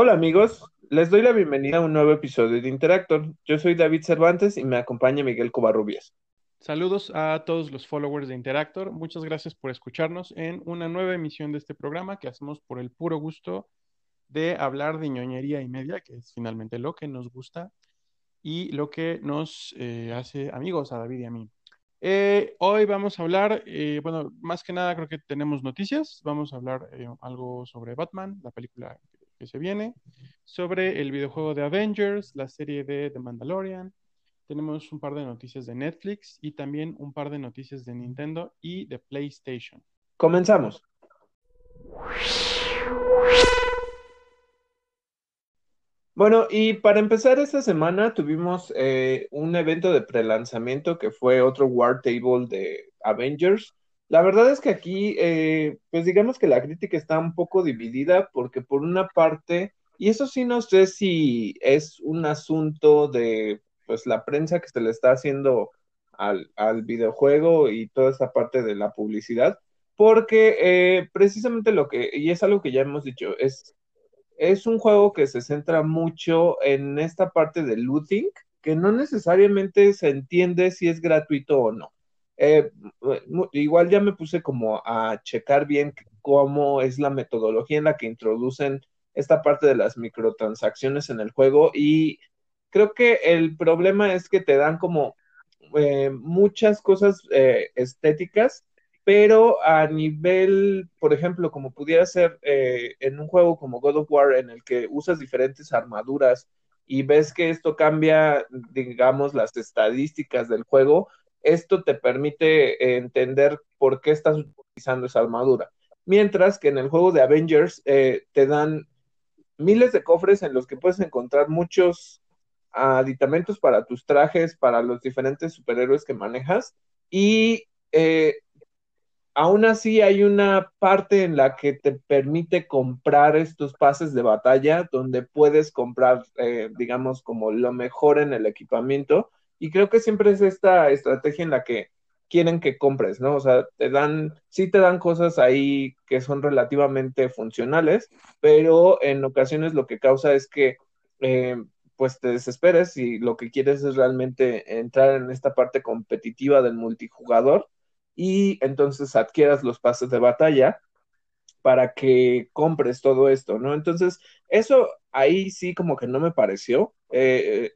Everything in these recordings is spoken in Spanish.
Hola amigos, les doy la bienvenida a un nuevo episodio de Interactor. Yo soy David Cervantes y me acompaña Miguel Covarrubias. Saludos a todos los followers de Interactor. Muchas gracias por escucharnos en una nueva emisión de este programa que hacemos por el puro gusto de hablar de ñoñería y media, que es finalmente lo que nos gusta y lo que nos eh, hace amigos a David y a mí. Eh, hoy vamos a hablar, eh, bueno, más que nada creo que tenemos noticias. Vamos a hablar algo sobre Batman, la película que se viene, sobre el videojuego de Avengers, la serie de The Mandalorian. Tenemos un par de noticias de Netflix y también un par de noticias de Nintendo y de PlayStation. Comenzamos. Bueno, y para empezar esta semana tuvimos eh, un evento de prelanzamiento que fue otro War Table de Avengers. La verdad es que aquí, eh, pues digamos que la crítica está un poco dividida porque por una parte, y eso sí no sé si es un asunto de pues la prensa que se le está haciendo al, videojuego y toda esa parte de la publicidad, porque eh, precisamente lo que, y es algo que ya hemos dicho, es, es un juego que se centra mucho en esta parte de looting, que no necesariamente se entiende si es gratuito o no. Eh, igual ya me puse como a checar bien cómo es la metodología en la que introducen esta parte de las microtransacciones en el juego y creo que el problema es que te dan como eh, muchas cosas eh, estéticas, pero a nivel, por ejemplo, como pudiera ser en un juego como God of War en el que usas diferentes armaduras y ves que esto cambia, digamos, las estadísticas del juego, esto te permite entender por qué estás utilizando esa armadura. Mientras que en el juego de Avengers eh, te dan miles de cofres en los que puedes encontrar muchos aditamentos para tus trajes, para los diferentes superhéroes que manejas. Y eh, aún así hay una parte en la que te permite comprar estos pases de batalla, donde puedes comprar, eh, digamos, como lo mejor en el equipamiento y creo que siempre es esta estrategia en la que quieren que compres, ¿no? O sea, te dan, sí te dan cosas ahí que son relativamente funcionales, pero en ocasiones lo que causa es que eh, pues te desesperes y lo que quieres es realmente entrar en esta parte competitiva del multijugador y entonces adquieras los pases de batalla para que compres todo esto, ¿no? Entonces, eso ahí sí como que no me pareció. Eh,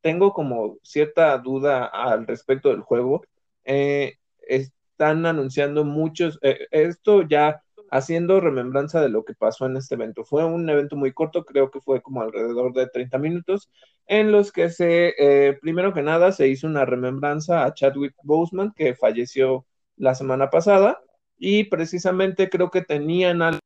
tengo como cierta duda al respecto del juego. Eh, están anunciando muchos, eh, esto ya haciendo remembranza de lo que pasó en este evento. Fue un evento muy corto, creo que fue como alrededor de 30 minutos, en los que se, primero que nada, se hizo una remembranza a Chadwick Boseman, que falleció la semana pasada, y precisamente creo que tenían algo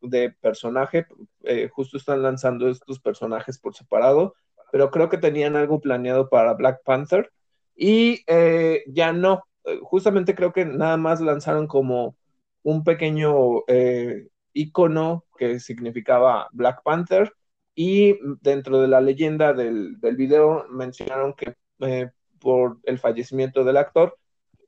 de personaje, eh, justo están lanzando estos personajes por separado, pero creo que tenían algo planeado para Black Panther y eh, ya no, eh, justamente creo que nada más lanzaron como un pequeño icono que significaba Black Panther y dentro de la leyenda del, del video mencionaron que por el fallecimiento del actor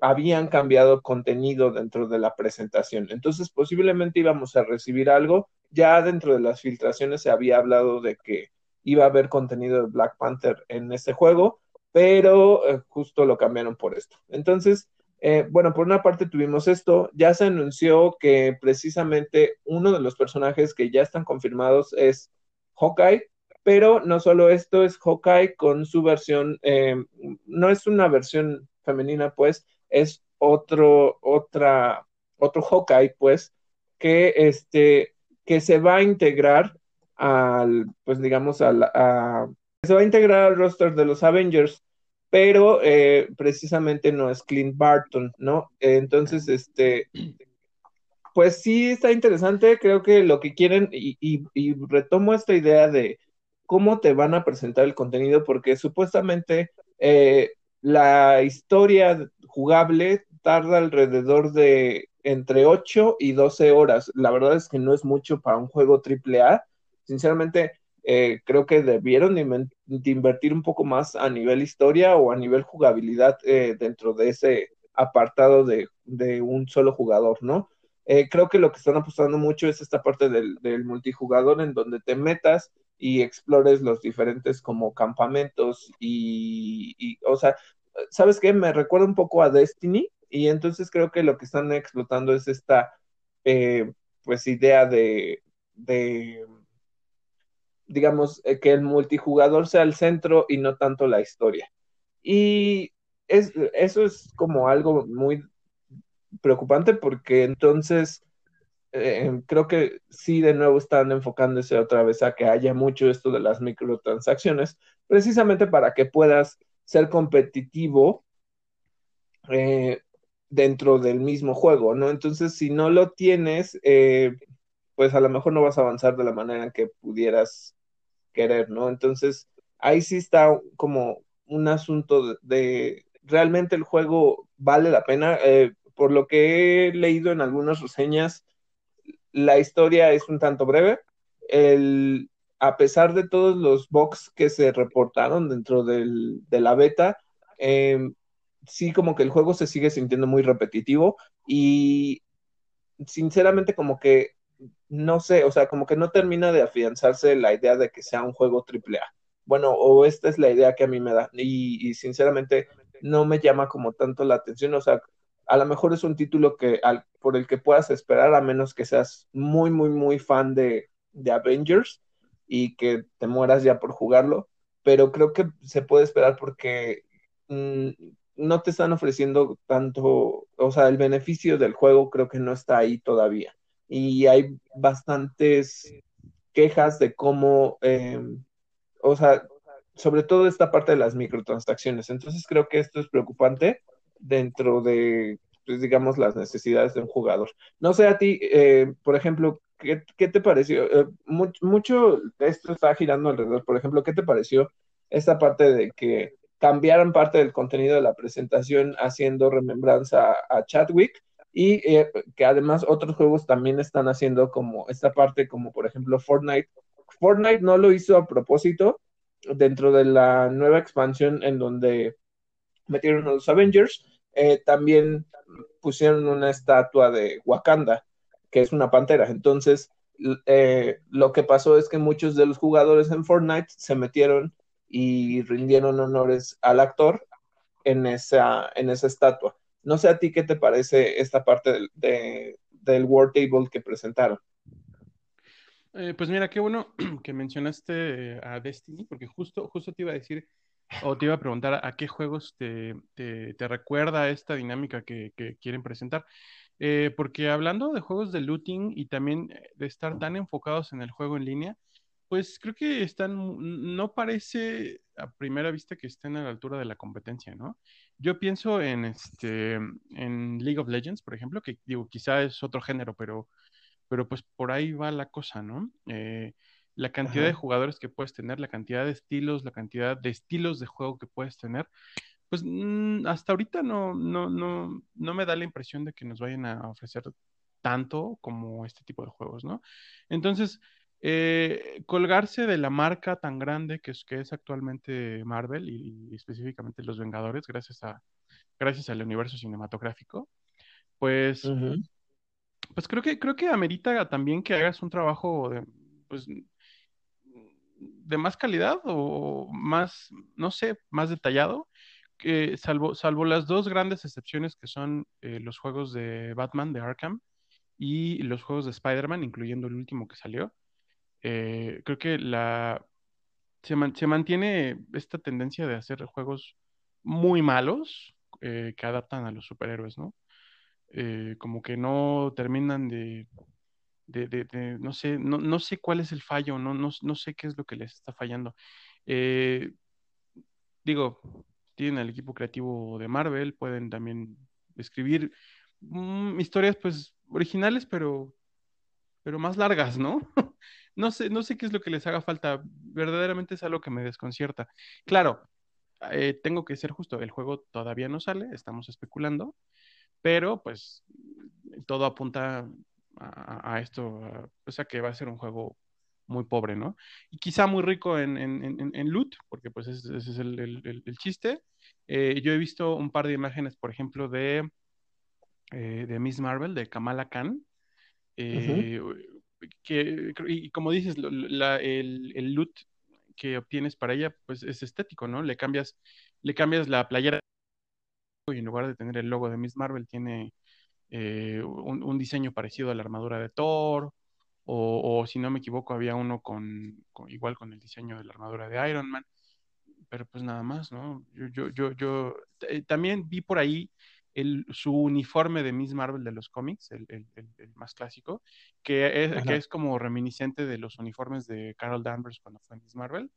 habían cambiado contenido dentro de la presentación. Entonces, posiblemente íbamos a recibir algo. Ya dentro de las filtraciones se había hablado de que iba a haber contenido de Black Panther en este juego, pero eh, justo lo cambiaron por esto. Entonces, eh, bueno, por una parte tuvimos esto, ya se anunció que precisamente uno de los personajes que ya están confirmados es Hawkeye, pero no solo esto, es Hawkeye con su versión, eh, no es una versión femenina, pues, es otro, otra, otro Hawkeye, pues, que este, que se va a integrar al, pues digamos, al, se va a integrar al roster de los Avengers, pero eh, precisamente no es Clint Barton, ¿no? entonces, este, pues sí está interesante, creo que lo que quieren, y, y, retomo esta idea de cómo te van a presentar el contenido, porque supuestamente eh, la historia jugable tarda alrededor de entre 8 y 12 horas. La verdad es que no es mucho para un juego AAA. Sinceramente, eh, creo que debieron de invertir un poco más a nivel historia o a nivel jugabilidad eh, dentro de ese apartado de, un solo jugador, ¿no? Eh, creo que lo que están apostando mucho es esta parte del, del, multijugador en donde te metas y explores los diferentes como campamentos y, y, o sea, ¿sabes qué? Me recuerda un poco a Destiny y entonces creo que lo que están explotando es esta, eh, pues, idea de, de digamos, eh, que el multijugador sea el centro y no tanto la historia. Y es, eso es como algo muy preocupante porque entonces eh, creo que sí de nuevo están enfocándose otra vez a que haya mucho esto de las microtransacciones, precisamente para que puedas ser competitivo eh, dentro del mismo juego, ¿no? Entonces, si no lo tienes, eh, pues a lo mejor no vas a avanzar de la manera en que pudieras querer, ¿no? Entonces, ahí sí está como un asunto de, realmente el juego vale la pena. Por lo que he leído en algunas reseñas, la historia es un tanto breve. A pesar de todos los bugs que se reportaron dentro del, de la beta, eh, sí como que el juego se sigue sintiendo muy repetitivo y sinceramente como que no sé, o sea, como que no termina de afianzarse la idea de que sea un juego AAA. Bueno, o esta es la idea que a mí me da y, y sinceramente no me llama como tanto la atención, o sea, a lo mejor es un título que al, por el que puedas esperar a menos que seas muy, muy, muy fan de, de Avengers y que te mueras ya por jugarlo, pero creo que se puede esperar porque mmm, no te están ofreciendo tanto, o sea, el beneficio del juego creo que no está ahí todavía. Y hay bastantes quejas de cómo, eh, o sea, sobre todo esta parte de las microtransacciones. Entonces creo que esto es preocupante dentro de, pues, digamos, las necesidades de un jugador. No sé a ti, eh, por ejemplo, ¿qué, te pareció? Eh, mucho, mucho esto está girando alrededor. Por ejemplo, ¿qué te pareció esta parte de que cambiaron parte del contenido de la presentación haciendo remembranza a Chadwick y eh, que además otros juegos también están haciendo como esta parte, como por ejemplo Fortnite. Fortnite no lo hizo a propósito dentro de la nueva expansión en donde metieron a los Avengers, eh, también pusieron una estatua de Wakanda, que es una pantera. Entonces, eh, lo que pasó es que muchos de los jugadores en Fortnite se metieron y rindieron honores al actor en esa, en esa estatua. No sé a ti qué te parece esta parte de, del World Table que presentaron. Eh, pues mira, qué bueno que mencionaste a Destiny, porque justo, justo te iba a decir, o te iba a preguntar a qué juegos te, te, te recuerda esta dinámica que, que quieren presentar. Eh, porque hablando de juegos de looting y también de estar tan enfocados en el juego en línea, pues creo que están, no parece a primera vista que estén a la altura de la competencia, ¿no? Yo pienso en este, en League of Legends, por ejemplo, que digo, quizá es otro género, pero, pero pues por ahí va la cosa, ¿no? Eh, la cantidad Ajá. de jugadores que puedes tener, la cantidad de estilos, la cantidad de estilos de juego que puedes tener, pues mmm, hasta ahorita no, no, no, no me da la impresión de que nos vayan a ofrecer tanto como este tipo de juegos, ¿no? Entonces, eh, colgarse de la marca tan grande que es, que es actualmente Marvel y, y, específicamente Los Vengadores, gracias a gracias al universo cinematográfico, pues, uh -huh. pues creo que creo que amerita también que hagas un trabajo de, pues, de más calidad o más, no sé, más detallado. Que salvo, salvo las dos grandes excepciones que son eh, los juegos de Batman de Arkham y los juegos de Spider-Man, incluyendo el último que salió, eh, creo que la se, man, se, mantiene esta tendencia de hacer juegos muy malos eh, que adaptan a los superhéroes, ¿no? Como que no terminan de, no sé, no, no, sé cuál es el fallo, no, no, no, sé qué es lo que les está fallando. Eh, digo, tienen el equipo creativo de Marvel, pueden también escribir mmm, historias pues originales, pero, pero más largas, ¿no? no sé, no sé qué es lo que les haga falta. Verdaderamente es algo que me desconcierta. Claro, eh, tengo que ser justo. El juego todavía no sale, estamos especulando, pero pues todo apunta a, a esto, a, pues a que va a ser un juego muy pobre, ¿no? Y quizá muy rico en, en, en, en loot, porque pues ese, ese es el, el, el chiste. Eh, yo he visto un par de imágenes, por ejemplo, de, eh, de Miss Marvel, de Kamala Khan, Eh, que, y como dices, el, el, loot que obtienes para ella, pues es estético, ¿no? Le cambias, le cambias la playera y en lugar de tener el logo de Miss Marvel, tiene eh, un, diseño parecido a la armadura de Thor, o, si no me equivoco, había uno con, igual con el diseño de la armadura de Iron Man, pero pues nada más, ¿no? Yo, yo, yo, yo eh, también vi por ahí el, su uniforme de Miss Marvel de los cómics, el, el, el más clásico, que es, que es, como reminiscente de los uniformes de Carol Danvers cuando fue Miss Marvel,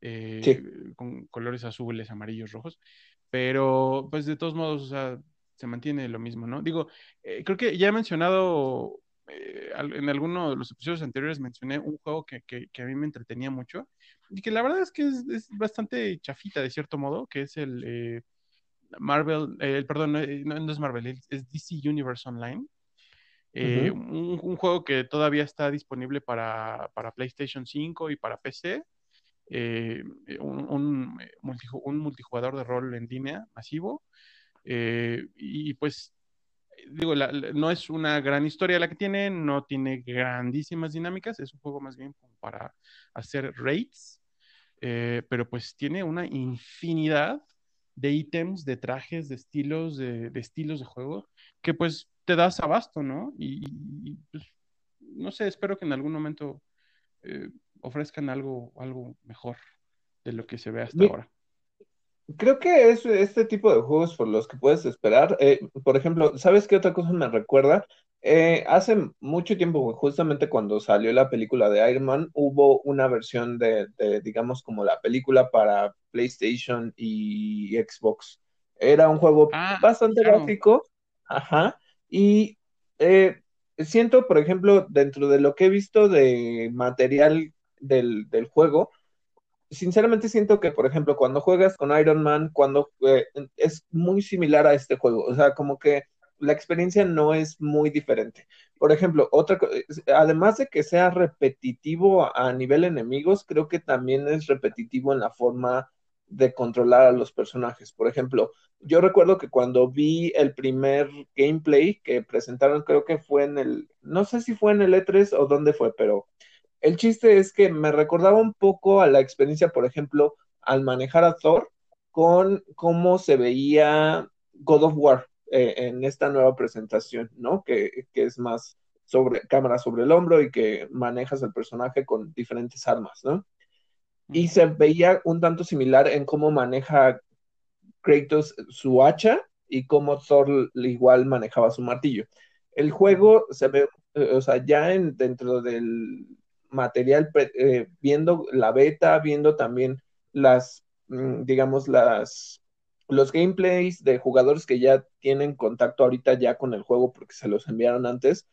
eh, con colores azules, amarillos, rojos, pero pues de todos modos, o sea, se mantiene lo mismo, ¿no? Digo, eh, creo que ya he mencionado, eh, en alguno de los episodios anteriores mencioné un juego que, que, que, a mí me entretenía mucho y que la verdad es que es, es bastante chafita de cierto modo, que es el eh, Marvel, el perdón, no, no, es Marvel, es DC Universe Online. un, un, juego que todavía está disponible para, para PlayStation 5 y para PC. un, un multijugador de rol en línea masivo eh, y pues, digo, no es una gran historia la que tiene, no tiene grandísimas dinámicas, es un juego más bien para hacer raids, eh, pero pues tiene una infinidad de ítems, de trajes, de estilos, de, estilos de juego, que pues te das abasto, ¿no? Y, pues, no sé, espero que en algún momento eh, ofrezcan algo, algo mejor de lo que se ve hasta ahora. Creo que es este tipo de juegos por los que puedes esperar. Eh, por ejemplo, ¿sabes qué otra cosa me recuerda? Eh, hace mucho tiempo, justamente cuando salió la película de Iron Man, hubo una versión de, digamos, como la película para PlayStation y Xbox. Era un juego ah, bastante básico, ajá, y eh, siento, por ejemplo, dentro de lo que he visto de material del, del juego, sinceramente siento que, por ejemplo, cuando juegas con Iron Man, cuando eh, es muy similar a este juego, o sea, como que la experiencia no es muy diferente. Por ejemplo, otra además de que sea repetitivo a nivel enemigos, creo que también es repetitivo en la forma de controlar a los personajes. Por ejemplo, yo recuerdo que cuando vi el primer gameplay que presentaron, creo que fue en el, no sé si fue en el E3 o dónde fue, pero el chiste es que me recordaba un poco a la experiencia, por ejemplo, al manejar a Thor con cómo se veía God of War eh, en esta nueva presentación, ¿no? Que, es más sobre cámara sobre el hombro y que manejas al personaje con diferentes armas, ¿no? Y se veía un tanto similar en cómo maneja Kratos su hacha y cómo Thor igual manejaba su martillo. El juego se ve, eh, o sea, ya en, dentro del material, eh, viendo la beta, viendo también las, mm, digamos, las, los gameplays de jugadores que ya tienen contacto ahorita ya con el juego porque se los enviaron antes,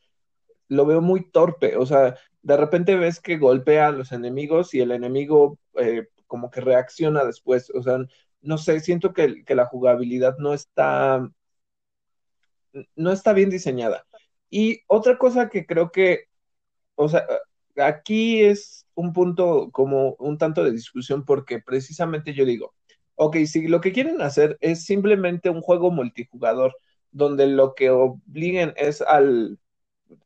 lo veo muy torpe, o sea, de repente ves que golpea a los enemigos y el enemigo eh, como que reacciona después, o sea, no sé, siento que, que la jugabilidad no está, no está bien diseñada. Y otra cosa que creo que, o sea, aquí es un punto como un tanto de discusión porque precisamente yo digo, ok, si lo que quieren hacer es simplemente un juego multijugador donde lo que obliguen es al,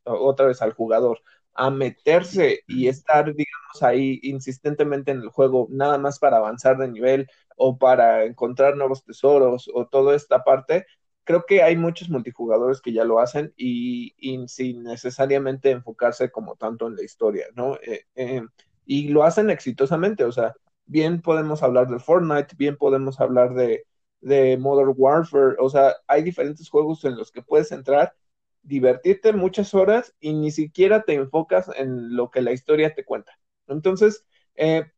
otra vez al jugador, a meterse y estar, digamos, ahí insistentemente en el juego, nada más para avanzar de nivel o para encontrar nuevos tesoros o toda esta parte, creo que hay muchos multijugadores que ya lo hacen y, sin necesariamente enfocarse como tanto en la historia, ¿no? Eh, eh, y lo hacen exitosamente, o sea, bien podemos hablar de Fortnite, bien podemos hablar de, de Modern Warfare, o sea, hay diferentes juegos en los que puedes entrar, divertirte muchas horas y ni siquiera te enfocas en lo que la historia te cuenta. Entonces, eh,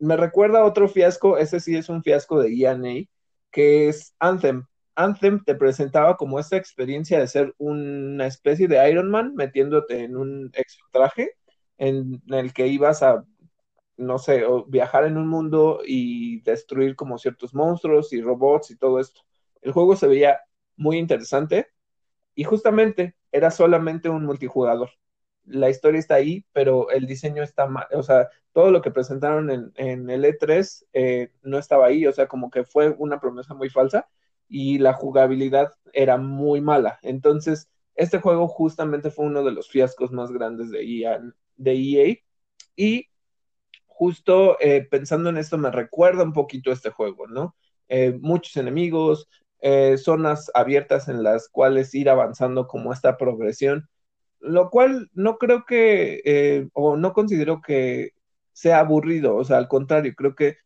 me recuerda otro fiasco, ese sí es un fiasco de EA, que es Anthem. Anthem te presentaba como esta experiencia de ser una especie de Iron Man metiéndote en un extra traje en el que ibas a, no sé, viajar en un mundo y destruir como ciertos monstruos y robots y todo esto. El juego se veía muy interesante y justamente era solamente un multijugador. La historia está ahí, pero el diseño está mal, o sea, todo lo que presentaron en, el E3 eh, no estaba ahí, o sea, como que fue una promesa muy falsa y la jugabilidad era muy mala. Entonces, este juego justamente fue uno de los fiascos más grandes de EA, de EA y justo eh, pensando en esto me recuerda un poquito este juego, ¿no? Eh, muchos enemigos, eh, zonas abiertas en las cuales ir avanzando como esta progresión, lo cual no creo que, o no considero que sea aburrido, o sea, al contrario, creo que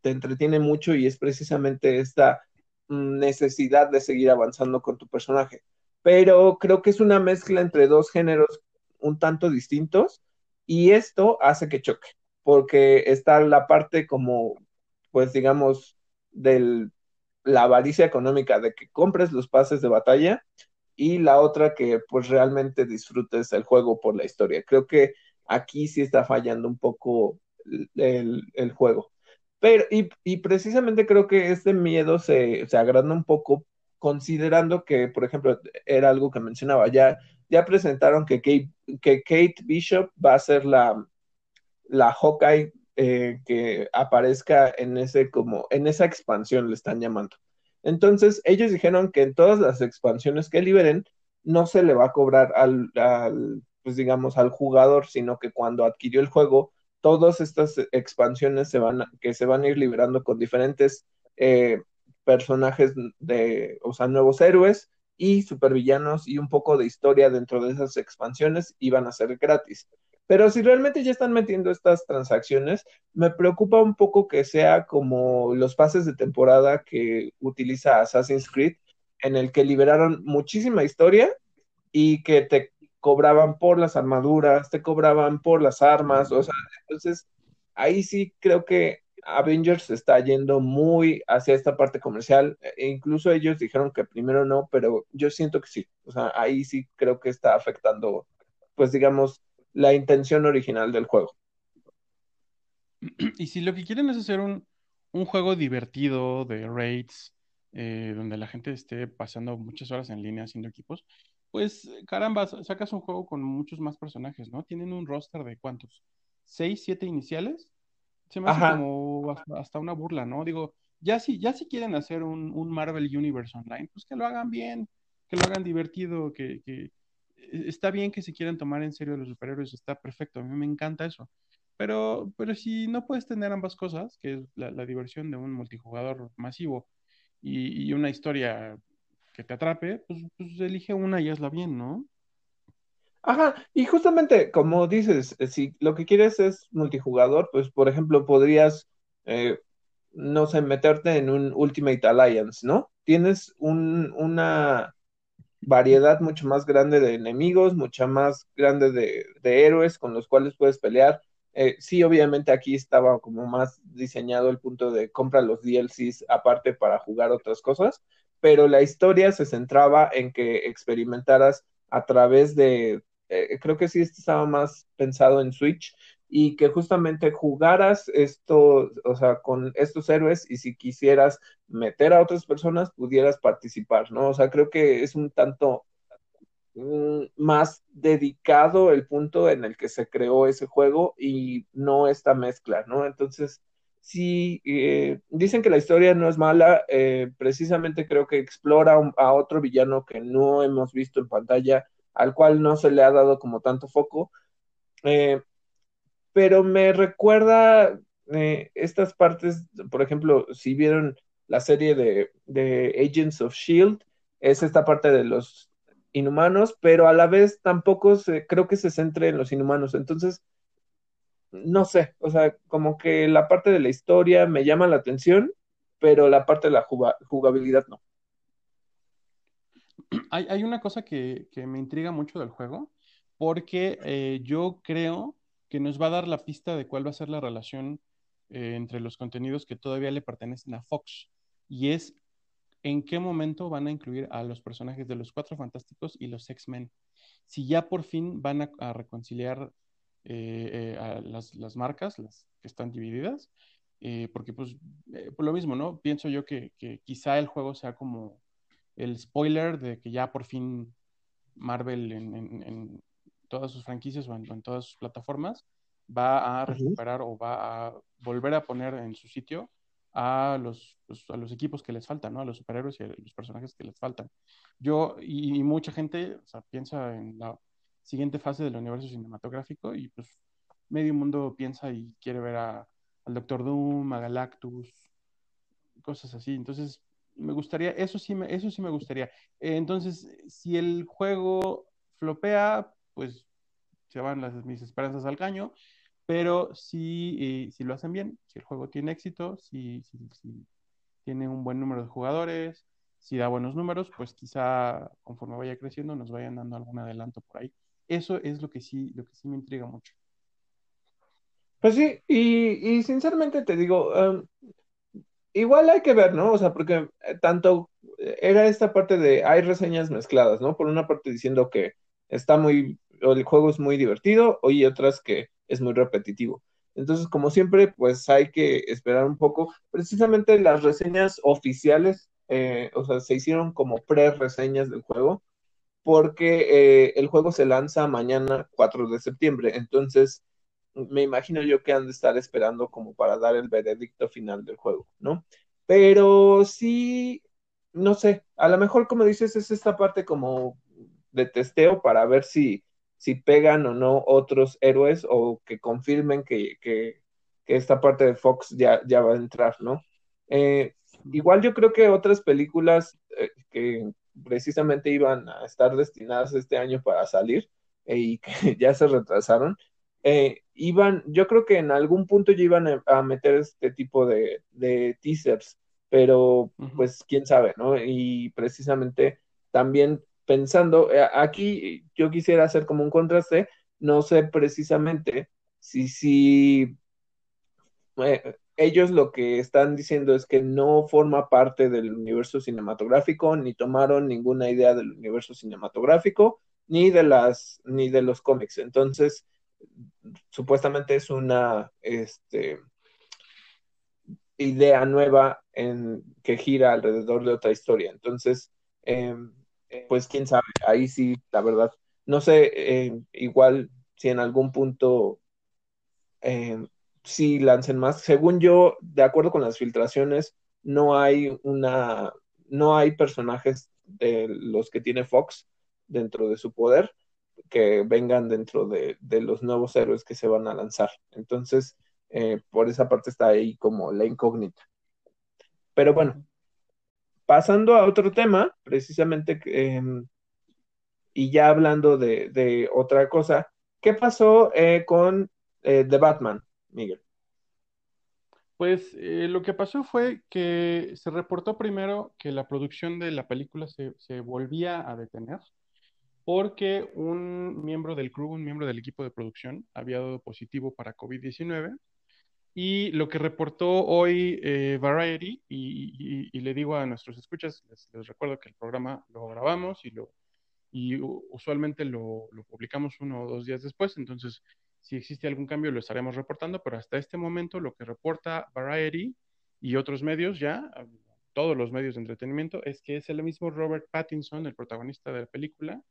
te entretiene mucho y es precisamente esta necesidad de seguir avanzando con tu personaje. Pero creo que es una mezcla entre dos géneros un tanto distintos y esto hace que choque, porque está la parte como, pues digamos, de la avaricia económica de que compres los pases de batalla y la otra que pues realmente disfrutes el juego por la historia. Creo que aquí sí está fallando un poco el, el juego. Pero, y, precisamente creo que este miedo se, se agranda un poco considerando que, por ejemplo, era algo que mencionaba, ya, ya presentaron que Kate, que Kate Bishop va a ser la, la Hawkeye eh, que aparezca en ese como, en esa expansión le están llamando. Entonces, ellos dijeron que en todas las expansiones que liberen, no se le va a cobrar al, al pues digamos, al jugador, sino que cuando adquirió el juego, todas estas expansiones se van que se van a ir liberando con diferentes eh, personajes de, o sea, nuevos héroes y supervillanos y un poco de historia dentro de esas expansiones y van a ser gratis. Pero si realmente ya están metiendo estas transacciones, me preocupa un poco que sea como los pases de temporada que utiliza Assassin's Creed, en el que liberaron muchísima historia y que te cobraban por las armaduras, te cobraban por las armas, o sea, entonces ahí sí creo que Avengers está yendo muy hacia esta parte comercial, e incluso ellos dijeron que primero no, pero yo siento que sí, o sea, ahí sí creo que está afectando, pues digamos, la intención original del juego. Y si lo que quieren es hacer un, un juego divertido de raids, eh, donde la gente esté pasando muchas horas en línea haciendo equipos, pues caramba, sacas un juego con muchos más personajes, ¿no? Tienen un roster de cuántos, seis, siete iniciales. Se me hace como hasta una burla, ¿no? Digo, ya si, ya si quieren hacer un, un, Marvel Universe Online, pues que lo hagan bien, que lo hagan divertido, que, que e, está bien que se quieran tomar en serio los superhéroes, está perfecto, a mí me encanta eso. Pero, pero si no puedes tener ambas cosas, que es la, la diversión de un multijugador masivo y, y, una historia te atrape, pues, pues elige una y hazla bien, ¿no? Ajá, y justamente como dices, eh, si lo que quieres es multijugador, pues por ejemplo podrías, eh, no sé, meterte en un Ultimate Alliance, ¿no? Tienes un, una variedad mucho más grande de enemigos, mucha más grande de, de héroes con los cuales puedes pelear. Eh, sí, obviamente aquí estaba como más diseñado el punto de compra los DLCs aparte para jugar otras cosas, pero la historia se centraba en que experimentaras a través de, eh, creo que sí estaba más pensado en Switch y que justamente jugaras esto, o sea, con estos héroes y si quisieras meter a otras personas pudieras participar, ¿no? O sea, creo que es un tanto mm, más dedicado el punto en el que se creó ese juego y no esta mezcla, ¿no? Entonces, sí, eh, dicen que la historia no es mala, eh, precisamente creo que explora a otro villano que no hemos visto en pantalla, al cual no se le ha dado como tanto foco, eh, pero me recuerda estas partes, por ejemplo, si vieron la serie de, de Agents of Shield, es esta parte de los inhumanos, pero a la vez tampoco se, creo que se centre en los inhumanos. Entonces, no sé, o sea, como que la parte de la historia me llama la atención, pero la parte de la jugabilidad no. Hay, una cosa que, me intriga mucho del juego, porque eh, yo creo que nos va a dar la pista de cuál va a ser la relación eh, entre los contenidos que todavía le pertenecen a Fox, y es en qué momento van a incluir a los personajes de los Cuatro Fantásticos y los X-Men. Si ya por fin van a reconciliar eh, eh, las, marcas, las que están divididas, eh, porque pues por lo mismo, ¿no? Pienso yo que, quizá el juego sea como el spoiler de que ya por fin Marvel en, todas sus franquicias o en, todas sus plataformas va a recuperar o va a volver a poner en su sitio a los, pues, a los equipos que les faltan, ¿no? A los superhéroes y a los personajes que les faltan. Yo y, mucha gente o sea, piensa en la siguiente fase del universo cinematográfico y pues medio mundo piensa y quiere ver a, al Doctor Doom, a Galactus, cosas así. Entonces, me gustaría, eso sí me, eso sí me gustaría. entonces, si el juego flopea, pues se van las, mis esperanzas al caño, pero si, eh, si lo hacen bien, si el juego tiene éxito, si, tiene un buen número de jugadores, si da buenos números, pues quizá conforme vaya creciendo nos vayan dando algún adelanto por ahí. Eso es lo que sí, lo que sí me intriga mucho. Pues sí, y, y sinceramente te digo, em, igual hay que ver, ¿no? O sea, porque eh, tanto eh, era esta parte de, hay reseñas mezcladas, ¿no? Por una parte diciendo que está muy, o el juego es muy divertido, y otras que es muy repetitivo. Entonces, como siempre, pues hay que esperar un poco. Precisamente las reseñas oficiales, eh, o sea, se hicieron como pre-reseñas del juego, porque el juego se lanza mañana 4 de septiembre. Entonces, me imagino yo que han de estar esperando como para dar el veredicto final del juego, ¿no? Pero sí, no sé, a lo mejor como dices es esta parte como de testeo para ver si, si pegan o no otros héroes o que confirmen que, que, esta parte de Fox ya, ya va a entrar, ¿no? Eh, igual yo creo que otras películas eh, que precisamente iban a estar destinadas este año para salir eh, y que ya se retrasaron, eh, iban, yo creo que en algún punto ya iban a, meter este tipo de, teasers, pero pues quién sabe, ¿no? Y precisamente también pensando, eh, aquí yo quisiera hacer como un contraste, no sé precisamente si, si eh, ellos lo que están diciendo es que no forma parte del universo cinematográfico, ni tomaron ninguna idea del universo cinematográfico, ni de las, ni de los cómics. Entonces, supuestamente es una este, idea nueva en, que gira alrededor de otra historia. Entonces, em, pues quién sabe, ahí sí, la verdad, no sé, em, igual si en algún punto eh, sí lancen más. Según yo, de acuerdo con las filtraciones, no hay una, no hay personajes de los que tiene Fox dentro de su poder que vengan dentro de, los nuevos héroes que se van a lanzar. Entonces, eh, por esa parte está ahí como la incógnita. Pero bueno, pasando a otro tema, precisamente, em, y ya hablando de, otra cosa, ¿qué pasó eh, con eh, The Batman, Miguel? Pues lo que pasó fue que se reportó primero que la producción de la película se, se volvía a detener porque un miembro del crew, un miembro del equipo de producción, había dado positivo para COVID-19. Y lo que reportó hoy eh, Variety, y, le digo a nuestros escuchas, les, recuerdo que el programa lo grabamos y, lo, y usualmente lo, lo, publicamos uno o dos días después, entonces si existe algún cambio lo estaremos reportando, pero hasta este momento lo que reporta Variety y otros medios ya, todos los medios de entretenimiento, es que es el mismo Robert Pattinson, el protagonista de la película,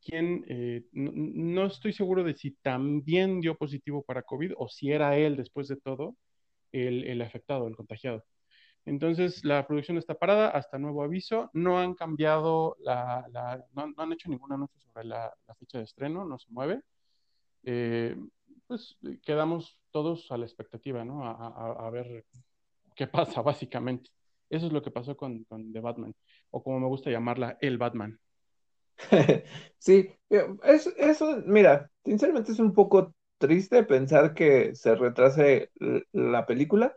quien eh, no, estoy seguro de si también dio positivo para COVID o si era él, después de todo, el, afectado, el contagiado. Entonces, la producción está parada hasta nuevo aviso. No han cambiado, la, no, han hecho ningún anuncio sobre la, fecha de estreno, no se mueve. Eh, pues quedamos todos a la expectativa, ¿no? A, ver qué pasa, básicamente. Eso es lo que pasó con, con The Batman, o como me gusta llamarla, el Batman. Sí, eh, es, eso, mira, sinceramente es un poco triste pensar que se retrase la película.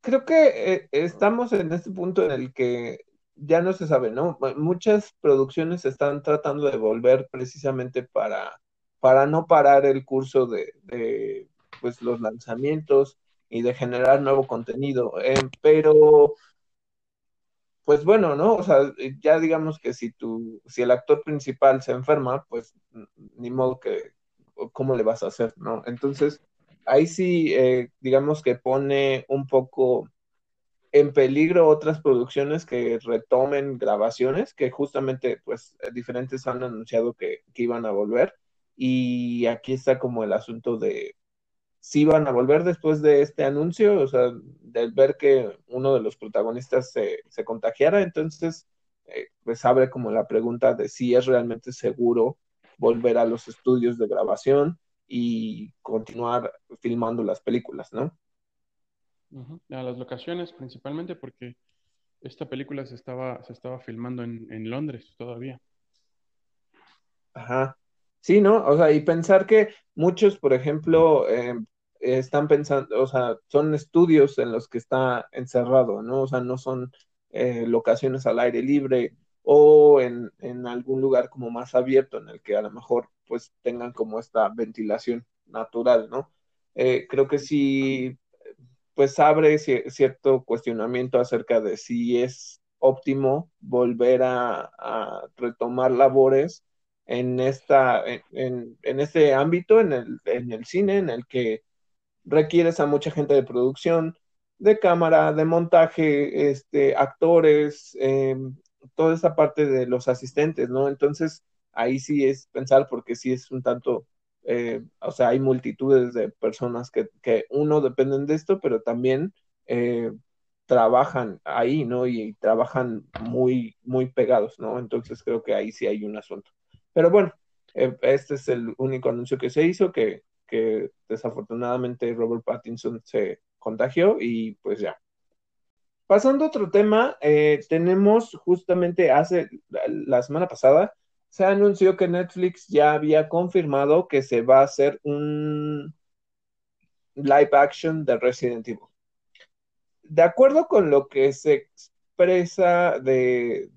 Creo que eh, estamos en este punto en el que ya no se sabe, ¿no? Muchas producciones están tratando de volver precisamente para, para no parar el curso de, pues, los lanzamientos y de generar nuevo contenido. Eh, pero pues bueno, ¿no? O sea, ya digamos que si tú, si el actor principal se enferma, pues ni modo que, ¿cómo le vas a hacer, no? Entonces, ahí sí, eh, digamos que pone un poco en peligro otras producciones que retomen grabaciones, que justamente, pues, diferentes han anunciado que, que iban a volver. Y aquí está como el asunto de, sí van a volver después de este anuncio, o sea, del ver que uno de los protagonistas se, se contagiara, entonces eh, pues abre como la pregunta de si es realmente seguro volver a los estudios de grabación y continuar filmando las películas, ¿no? A las locaciones principalmente porque esta película se estaba, se estaba filmando en, en Londres todavía. Ajá. Sí, ¿no? O sea, y pensar que muchos, por ejemplo, eh, están pensando, o sea, son estudios en los que está encerrado, ¿no? O sea, no son eh, locaciones al aire libre o en, en, algún lugar como más abierto en el que a lo mejor pues tengan como esta ventilación natural, ¿no? Eh, creo que sí, pues abre cierto cuestionamiento acerca de si es óptimo volver a, a retomar labores en, esta, en, en, este ámbito, en el, en el cine, en el que requieres a mucha gente de producción, de cámara, de montaje, este, actores, eh, toda esa parte de los asistentes, ¿no? Entonces, ahí sí es pensar porque sí es un tanto, eh, o sea, hay multitudes de personas que, que, uno dependen de esto, pero también eh, trabajan ahí, ¿no? Y, y, trabajan muy, muy pegados, ¿no? Entonces creo que ahí sí hay un asunto. Pero bueno, eh, este es el único anuncio que se hizo, que, desafortunadamente Robert Pattinson se contagió y pues ya. Pasando a otro tema, eh, tenemos justamente hace la semana pasada, se anunció que Netflix ya había confirmado que se va a hacer un live action de Resident Evil. De acuerdo con lo que se expresa de,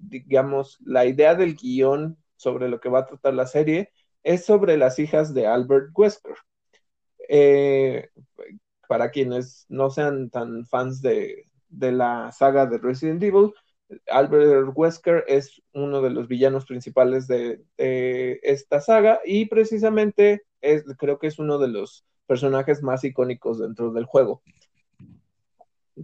digamos, la idea del guion sobre lo que va a tratar la serie es sobre las hijas de Albert Wesker. Eh, para quienes no sean tan fans de, de, la saga de Resident Evil, Albert Wesker es uno de los villanos principales de, de esta saga y precisamente es, creo que es uno de los personajes más icónicos dentro del juego.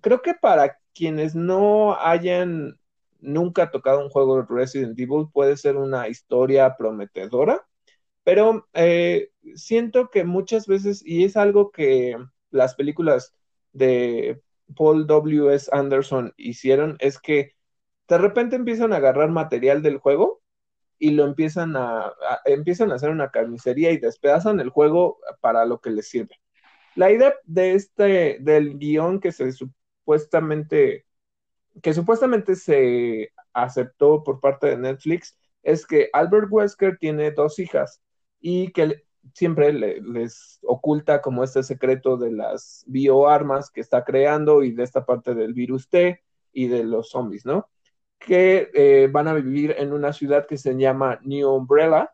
Creo que para quienes no hayan nunca tocado un juego de Resident Evil, puede ser una historia prometedora, pero eh, siento que muchas veces, y es algo que las películas de Paul W. S. Anderson hicieron, es que de repente empiezan a agarrar material del juego y lo empiezan a, a, empiezan a hacer una carnicería y despedazan el juego para lo que les sirve. La idea de este, del guion que se supuestamente que supuestamente se aceptó por parte de Netflix es que Albert Wesker tiene dos hijas y que siempre le, les oculta como este secreto de las bioarmas que está creando y de esta parte del virus T y de los zombies, ¿no? Que eh, van a vivir en una ciudad que se llama New Umbrella,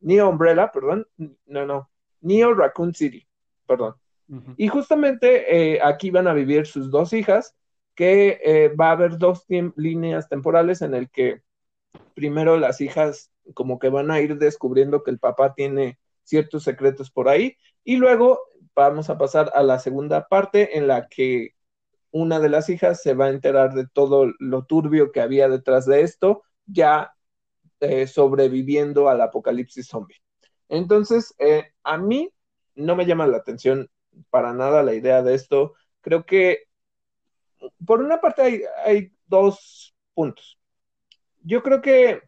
New Umbrella, perdón, no, no, New Raccoon City, perdón. Uh -huh. Y justamente eh, aquí van a vivir sus dos hijas que eh, va a haber dos líneas temporales en el que primero las hijas como que van a ir descubriendo que el papá tiene ciertos secretos por ahí y luego vamos a pasar a la segunda parte en la que una de las hijas se va a enterar de todo lo turbio que había detrás de esto, ya eh, sobreviviendo al apocalipsis zombie. Entonces, eh, a mí no me llama la atención para nada la idea de esto. Creo que por una parte hay, hay, dos puntos. Yo creo que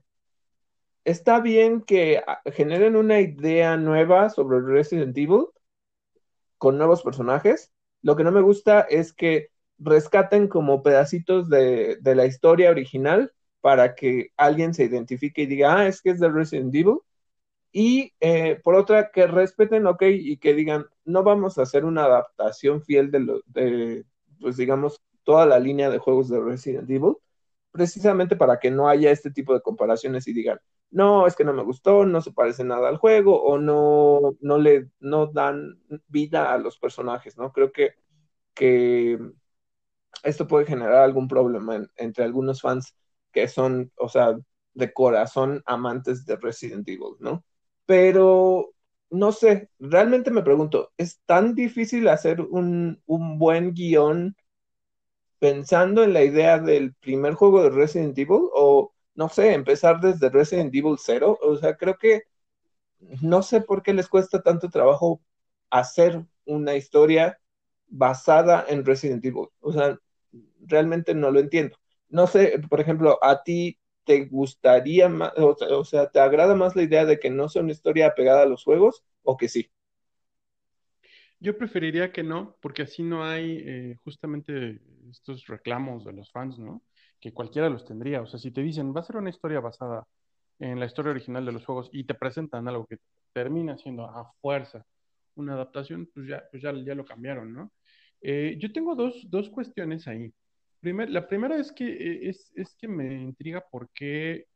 está bien que generen una idea nueva sobre Resident Evil con nuevos personajes. Lo que no me gusta es que rescaten como pedacitos de, de la historia original para que alguien se identifique y diga, ah, es que es de Resident Evil. Y eh, por otra, que respeten, ok, y que digan, no vamos a hacer una adaptación fiel de, lo, de pues digamos, toda la línea de juegos de Resident Evil, precisamente para que no haya este tipo de comparaciones y digan, no, es que no me gustó, no se parece nada al juego o no, no le no dan vida a los personajes, ¿no? Creo que, que esto puede generar algún problema en, entre algunos fans que son, o sea, de corazón amantes de Resident Evil, ¿no? Pero no sé, realmente me pregunto, ¿es tan difícil hacer un, un buen guion pensando en la idea del primer juego de Resident Evil o, no sé, empezar desde Resident Evil 0? O sea, creo que no sé por qué les cuesta tanto trabajo hacer una historia basada en Resident Evil. O sea, realmente no lo entiendo. No sé, por ejemplo, a ti te gustaría más, o sea, ¿te agrada más la idea de que no sea una historia apegada a los juegos o que sí? Yo preferiría que no, porque así no hay eh, justamente estos reclamos de los fans, ¿no? Que cualquiera los tendría. O sea, si te dicen, va a ser una historia basada en la historia original de los juegos y te presentan algo que termina siendo a fuerza una adaptación, pues ya, pues ya, ya lo cambiaron, ¿no? Eh, yo tengo dos, dos, cuestiones ahí. Primer, la primera es que, eh, es, es, que me intriga por qué,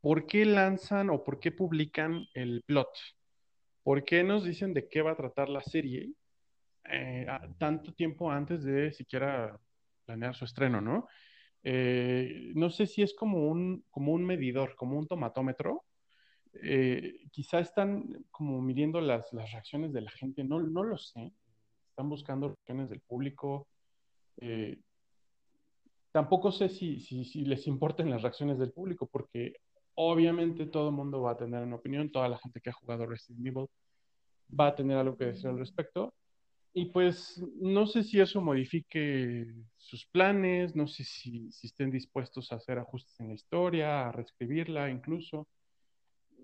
por qué lanzan o por qué publican el plot. ¿Por qué nos dicen de qué va a tratar la serie eh, tanto tiempo antes de siquiera planear su estreno, ¿no? no sé si es como un, como un medidor, como un tomatómetro, eh, quizá están como midiendo las, las, reacciones de la gente, no, no lo sé. Están buscando reacciones del público. Eh, tampoco sé si, si, les importan las reacciones del público, porque obviamente todo mundo va a tener una opinión, toda la gente que ha jugado Resident Evil va a tener algo que decir al respecto. Y pues no sé si eso modifique sus planes, no sé si, si estén dispuestos a hacer ajustes en la historia, a reescribirla incluso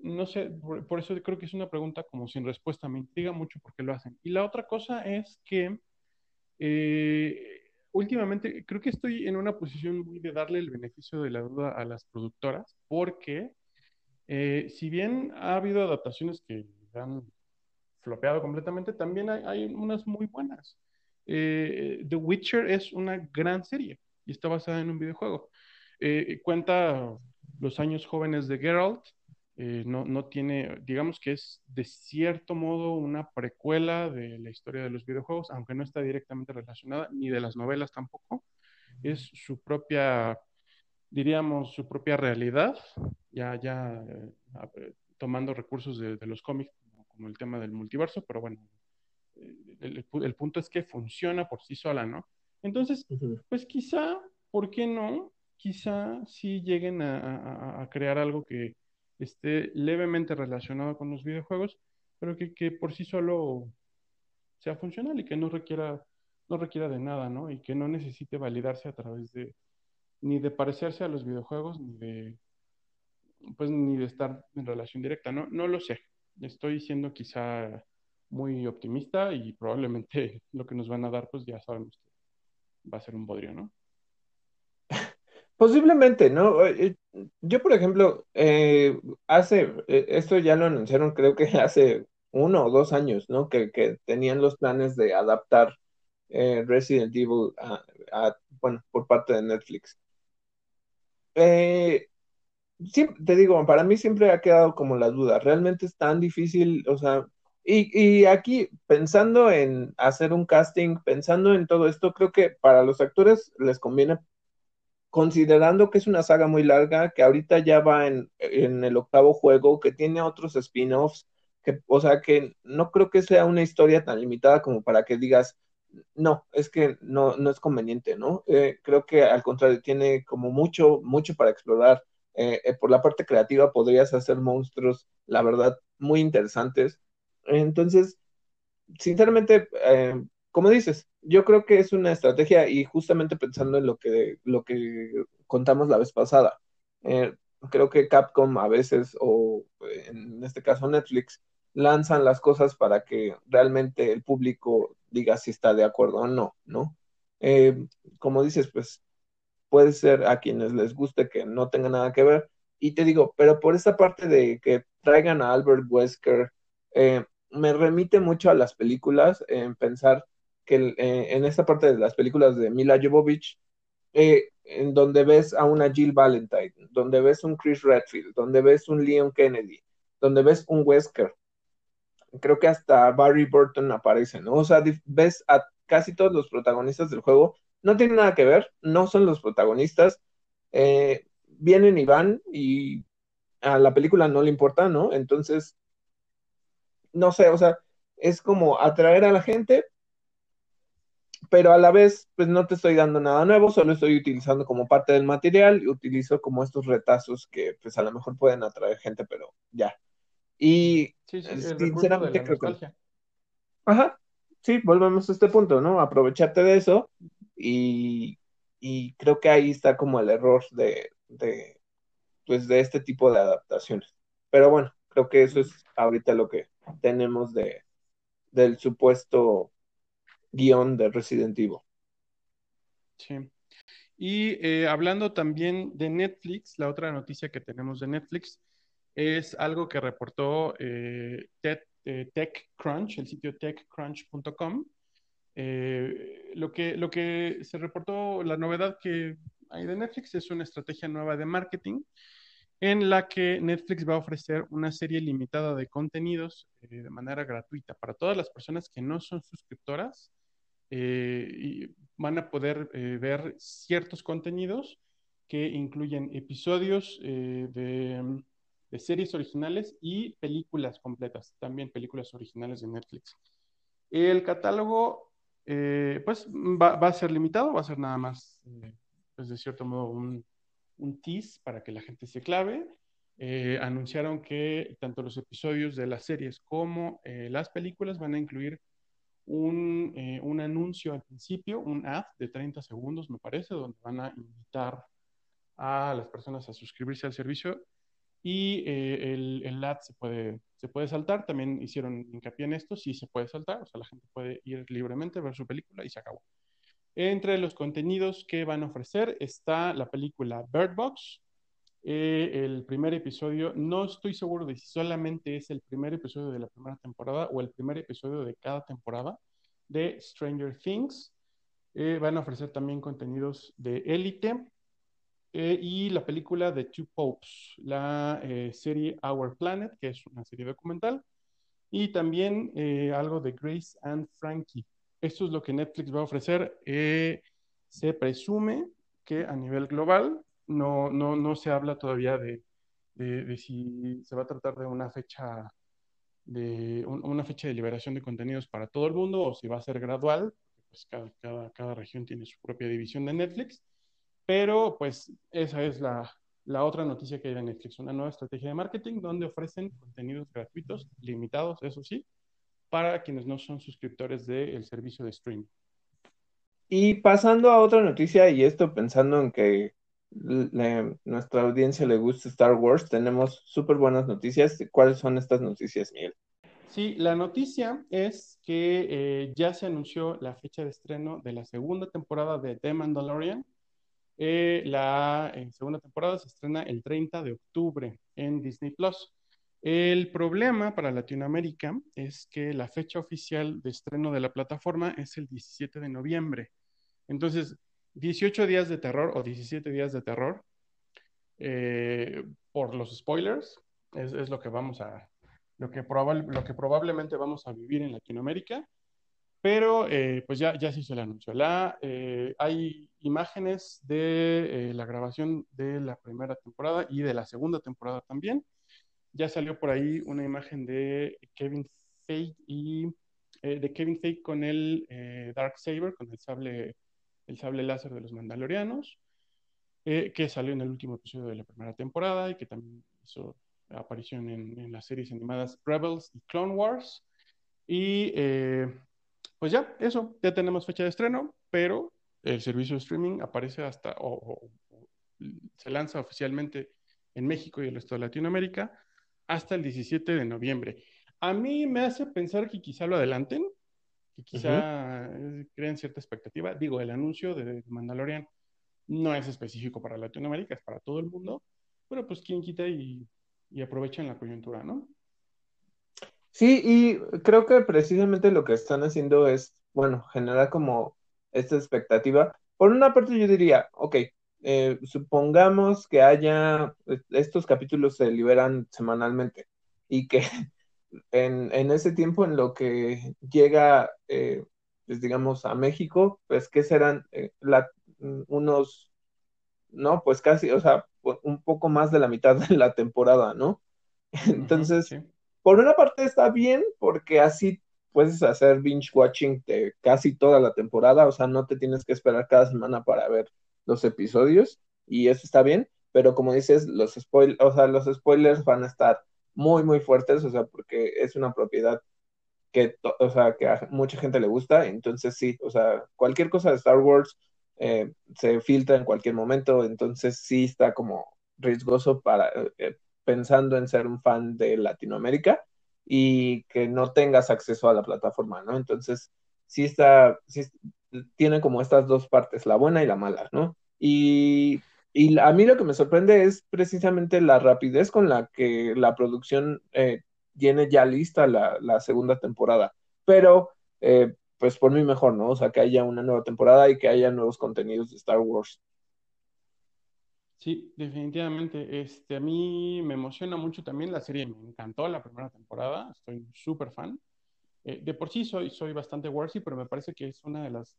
no sé, por, eso creo que es una pregunta como sin respuesta, me intriga mucho por qué lo hacen. Y la otra cosa es que eh, últimamente creo que estoy en una posición muy de darle el beneficio de la duda a las productoras, porque eh, si bien ha habido adaptaciones que han flopeado completamente, también hay, unas muy buenas. Eh, The Witcher es una gran serie y está basada en un videojuego. cuenta los años jóvenes de Geralt, eh, no, no, tiene, digamos que es de cierto modo una precuela de la historia de los videojuegos, aunque no está directamente relacionada, ni de las novelas tampoco. Es su propia, diríamos, su propia realidad, ya, ya eh, tomando recursos de, los cómics, como, el tema del multiverso, pero bueno, el, el, punto es que funciona por sí sola, ¿no? Entonces, pues quizá, ¿por qué no? Quizá sí lleguen a, a crear algo que, esté levemente relacionado con los videojuegos, pero que, por sí solo sea funcional y que no requiera, no requiera de nada, ¿no? Y que no necesite validarse a través de, ni de parecerse a los videojuegos, ni de, pues, ni de estar en relación directa, ¿no? No lo sé. Estoy siendo quizá muy optimista y probablemente lo que nos van a dar, pues ya sabemos que va a ser un bodrio, ¿no? Posiblemente, ¿no? Eh, yo, por ejemplo, eh, hace, eh, esto ya lo anunciaron creo que hace uno o dos años, ¿no? Que, tenían los planes de adaptar Resident Evil a, bueno, por parte de Netflix. Sí, te digo, para mí siempre ha quedado como la duda, realmente es tan difícil, o sea, y, y aquí pensando en hacer un casting, pensando en todo esto, creo que para los actores les conviene considerando que es una saga muy larga, que ahorita ya va en, el octavo juego, que tiene otros spin-offs, que, o sea, que no creo que sea una historia tan limitada como para que digas, no, es que no, no es conveniente, ¿no? Eh, creo que al contrario, tiene como mucho, mucho para explorar. Eh, eh, por la parte creativa podrías hacer monstruos, la verdad, muy interesantes. Entonces, sinceramente, como dices, yo creo que es una estrategia y justamente pensando en lo que, lo que contamos la vez pasada. Eh, creo que Capcom a veces, o en este caso Netflix, lanzan las cosas para que realmente el público diga si está de acuerdo o no, ¿no? Eh, como dices, pues puede ser a quienes les guste que no tenga nada que ver. Y te digo, pero por esa parte de que traigan a Albert Wesker, eh, me remite mucho a las películas, en pensar que eh, en esta parte de las películas de Mila Jovovich, eh, en donde ves a una Jill Valentine, donde ves un Chris Redfield, donde ves un Leon Kennedy, donde ves un Wesker, creo que hasta Barry Burton aparece, ¿no? O sea, ves a casi todos los protagonistas del juego, no tienen nada que ver, no son los protagonistas, eh, vienen y van y a la película no le importa, ¿no? Entonces, no sé, o sea, es como atraer a la gente, pero a la vez, pues no te estoy dando nada nuevo, solo estoy utilizando como parte del material y utilizo como estos retazos que pues a lo mejor pueden atraer gente, pero ya. Y sinceramente creo que... Ajá, sí, volvemos a este punto, ¿no? Aprovecharte de eso y, creo que ahí está como el error de, de, pues, de este tipo de adaptaciones. Pero bueno, creo que eso es ahorita lo que tenemos de, del supuesto guion de Resident Evil. Sí. Y eh, hablando también de Netflix, la otra noticia que tenemos de Netflix es algo que reportó eh, eh, TechCrunch, el sitio techcrunch.com. lo, que, lo que se reportó, la novedad que hay de Netflix es una estrategia nueva de marketing en la que Netflix va a ofrecer una serie limitada de contenidos de manera gratuita para todas las personas que no son suscriptoras y van a poder ver ciertos contenidos que incluyen episodios de de series originales y películas completas, también películas originales de Netflix. El catálogo, eh, pues, va, a ser limitado, va a ser nada más, eh, pues, de cierto modo, un, tease para que la gente se clave. Eh, anunciaron que tanto los episodios de las series como las películas van a incluir un, un, anuncio al principio, un ad de 30 segundos, me parece, donde van a invitar a las personas a suscribirse al servicio y eh, el, el ad se puede, se puede saltar, también hicieron hincapié en esto, sí se puede saltar, o sea, la gente puede ir libremente, ver su película y se acabó. Entre los contenidos que van a ofrecer está la película Bird Box, eh, el primer episodio, no estoy seguro de si solamente es el primer episodio de la primera temporada o el primer episodio de cada temporada de Stranger Things. Eh, van a ofrecer también contenidos de Élite, eh, y la película de Two Popes, la eh, serie Our Planet, que es una serie documental, y también eh, algo de Grace and Frankie. Esto es lo que Netflix va a ofrecer. se presume que a nivel global no, no, no se habla todavía de, de, si se va a tratar de una fecha de una fecha de liberación de contenidos para todo el mundo o si va a ser gradual, pues cada, cada, cada región tiene su propia división de Netflix pero pues esa es la, la otra noticia que hay de Netflix, una nueva estrategia de marketing donde ofrecen contenidos gratuitos, limitados, eso sí, para quienes no son suscriptores del servicio de streaming. Y pasando a otra noticia, y esto pensando en que nuestra audiencia le gusta Star Wars, tenemos súper buenas noticias. ¿Cuáles son estas noticias, Miguel? Sí, la noticia es que eh, ya se anunció la fecha de estreno de la segunda temporada de The Mandalorian, eh, la segunda temporada se estrena el 30 de octubre en Disney Plus. El problema para Latinoamérica es que la fecha oficial de estreno de la plataforma es el 17 de noviembre. Entonces, 18 días de terror o 17 días de terror eh, por los spoilers es, lo que vamos a, lo que, lo que probablemente vamos a vivir en Latinoamérica. Pero eh, pues ya, ya se hizo el anuncio. La, eh, hay imágenes de eh, la grabación de la primera temporada y de la segunda temporada también. Ya salió por ahí una imagen de Kevin Feige y de Kevin Feige con el Dark Saber, con el sable, el sable láser de los Mandalorianos, que salió en el último episodio de la primera temporada y que también hizo aparición en, en las series animadas Rebels y Clone Wars. Y pues ya, eso, ya tenemos fecha de estreno, pero el servicio de streaming aparece hasta, o, se lanza oficialmente en México y el resto de Latinoamérica hasta el 17 de noviembre. A mí me hace pensar que quizá lo adelanten, que quizá creen cierta expectativa. Digo, el anuncio de Mandalorian no es específico para Latinoamérica, es para todo el mundo, pero pues quien quita y, y aprovechan la coyuntura, ¿no? Sí, y creo que precisamente lo que están haciendo es, bueno, generar como esta expectativa. Por una parte yo diría, ok, eh, supongamos que haya, estos capítulos se liberan semanalmente y que en, ese tiempo en lo que llega, eh, pues digamos, a México, pues que serán eh, unos, no, pues casi, o sea, un poco más de la mitad de la temporada, ¿no? Entonces por una parte está bien porque así puedes hacer binge watching de casi toda la temporada, o sea, no te tienes que esperar cada semana para ver los episodios y eso está bien, pero como dices, los spoilers, o sea, los spoilers van a estar muy muy fuertes, o sea, porque es una propiedad que, o sea, que a mucha gente le gusta, entonces sí, o sea, cualquier cosa de Star Wars eh, se filtra en cualquier momento, entonces sí está como riesgoso para eh, pensando en ser un fan de Latinoamérica y que no tengas acceso a la plataforma, ¿no? Entonces sí está, sí tiene como estas dos partes, la buena y la mala, ¿no? Y, a mí lo que me sorprende es precisamente la rapidez con la que la producción eh, tiene ya lista la, la segunda temporada, pero eh, pues por mí mejor, ¿no? O sea, que haya una nueva temporada y que haya nuevos contenidos de Star Wars. Sí, definitivamente. Este, a mí me emociona mucho también la serie. Me encantó la primera temporada. Estoy súper fan. Eh, de por sí soy, soy bastante Warsy, pero me parece que es una de las,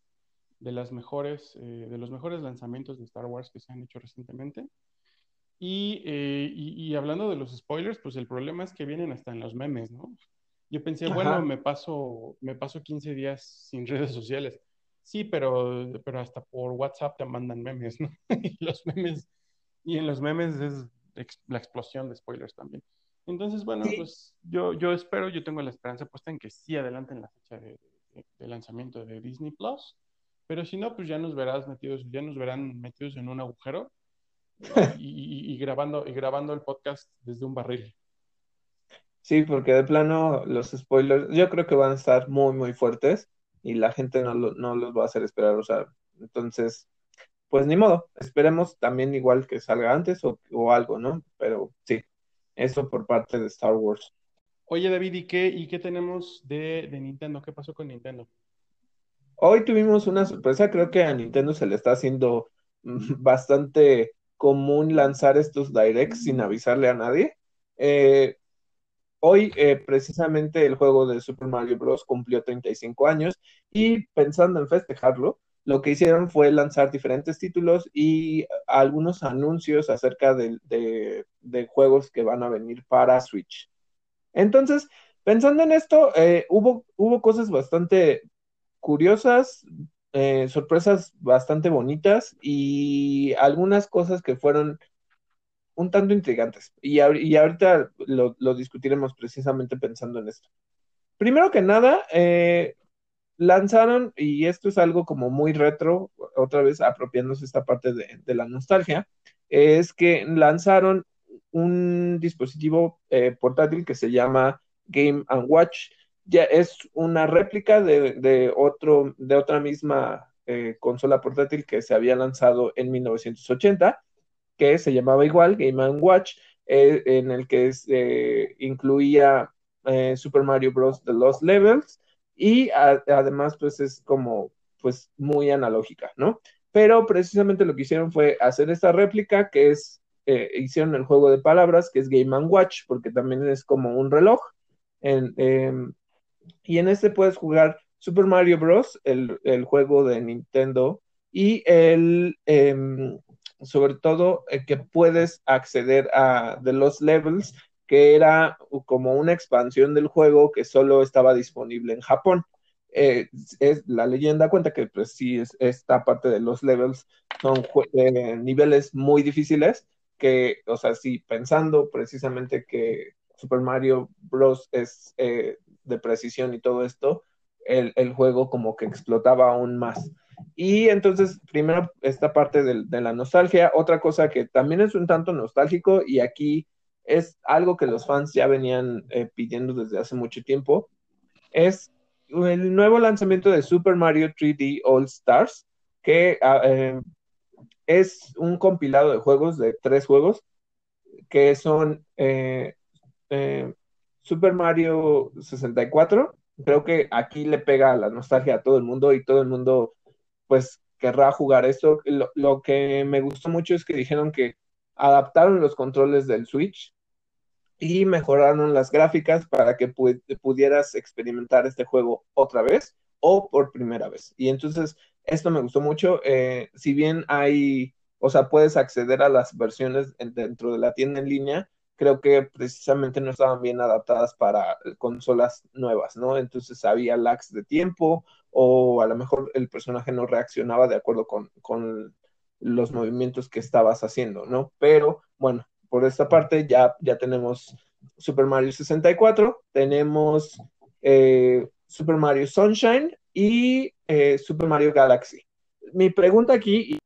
de las mejores, eh, de los mejores lanzamientos de Star Wars que se han hecho recientemente. Eh, y, y, hablando de los spoilers, pues el problema es que vienen hasta en los memes, ¿no? Yo pensé, bueno, me paso, me paso 15 días sin redes sociales. Sí, pero, pero hasta por WhatsApp te mandan memes, ¿no? y los memes, y en los memes es la explosión de spoilers también. Entonces, bueno, pues yo, yo espero, yo tengo la esperanza puesta en que sí adelanten la fecha de, de lanzamiento de Disney Plus, pero si no, pues ya nos verás metidos, ya nos verán metidos en un agujero y, grabando, y grabando el podcast desde un barril. Sí, porque de plano los spoilers yo creo que van a estar muy, muy fuertes y la gente no, no los va a hacer esperar. O sea, entonces, pues ni modo, esperemos también igual que salga antes o, o algo, ¿no? Pero sí, eso por parte de Star Wars. Oye, David, ¿y qué, y qué tenemos de, de Nintendo? ¿Qué pasó con Nintendo? Hoy tuvimos una sorpresa, creo que a Nintendo se le está haciendo bastante común lanzar estos directs sin avisarle a nadie. Eh, hoy, eh, precisamente, el juego de Super Mario Bros. cumplió 35 años y pensando en festejarlo, lo que hicieron fue lanzar diferentes títulos y algunos anuncios acerca de, juegos que van a venir para Switch. Entonces, pensando en esto, eh, hubo, hubo cosas bastante curiosas, eh, sorpresas bastante bonitas y algunas cosas que fueron un tanto intrigantes. Y, ahorita lo, discutiremos precisamente pensando en esto. Primero que nada, eh, lanzaron, y esto es algo como muy retro, otra vez apropiándose esta parte de, de la nostalgia, es que lanzaron un dispositivo eh, portátil que se llama Game Watch, ya es una réplica de, otro, de otra misma eh, consola portátil que se había lanzado en 1980, que se llamaba igual, Game Watch, eh, en el que incluía Super Mario Bros. The Lost Levels y además pues es como pues muy analógica, ¿no? Pero precisamente lo que hicieron fue hacer esta réplica que es, hicieron el juego de palabras que es Game Watch, porque también es como un reloj. Em, y en este puedes jugar Super Mario Bros., el, juego de Nintendo, y el, em, sobre todo, eh, que puedes acceder a de los levels, que era como una expansión del juego que solo estaba disponible en Japón. Eh, es, la leyenda cuenta que pues sí, es, esta parte de los levels son eh, niveles muy difíciles que, o sea, sí, pensando precisamente que Super Mario Bros. es de precisión y todo esto, el, juego como que explotaba aún más. Y entonces, primero, esta parte de, la nostalgia, otra cosa que también es un tanto nostálgico y aquí es algo que los fans ya venían eh, pidiendo desde hace mucho tiempo, es el nuevo lanzamiento de Super Mario 3D All Stars, que ah, eh, es un compilado de juegos, de tres juegos, que son eh, Super Mario 64, creo que aquí le pega la nostalgia a todo el mundo y todo el mundo pues querrá jugar esto. Lo, que me gustó mucho es que dijeron que adaptaron los controles del Switch y mejoraron las gráficas para que pudieras experimentar este juego otra vez o por primera vez. Y entonces esto me gustó mucho. Eh, si bien hay, o sea, puedes acceder a las versiones dentro de la tienda en línea, creo que precisamente no estaban bien adaptadas para consolas nuevas, ¿no? Entonces había lags de tiempo o a lo mejor el personaje no reaccionaba de acuerdo con, los movimientos que estabas haciendo, ¿no? Pero bueno, por esta parte ya, ya tenemos Super Mario 64, tenemos eh, Super Mario Sunshine y eh, Super Mario Galaxy. Mi pregunta aquí, y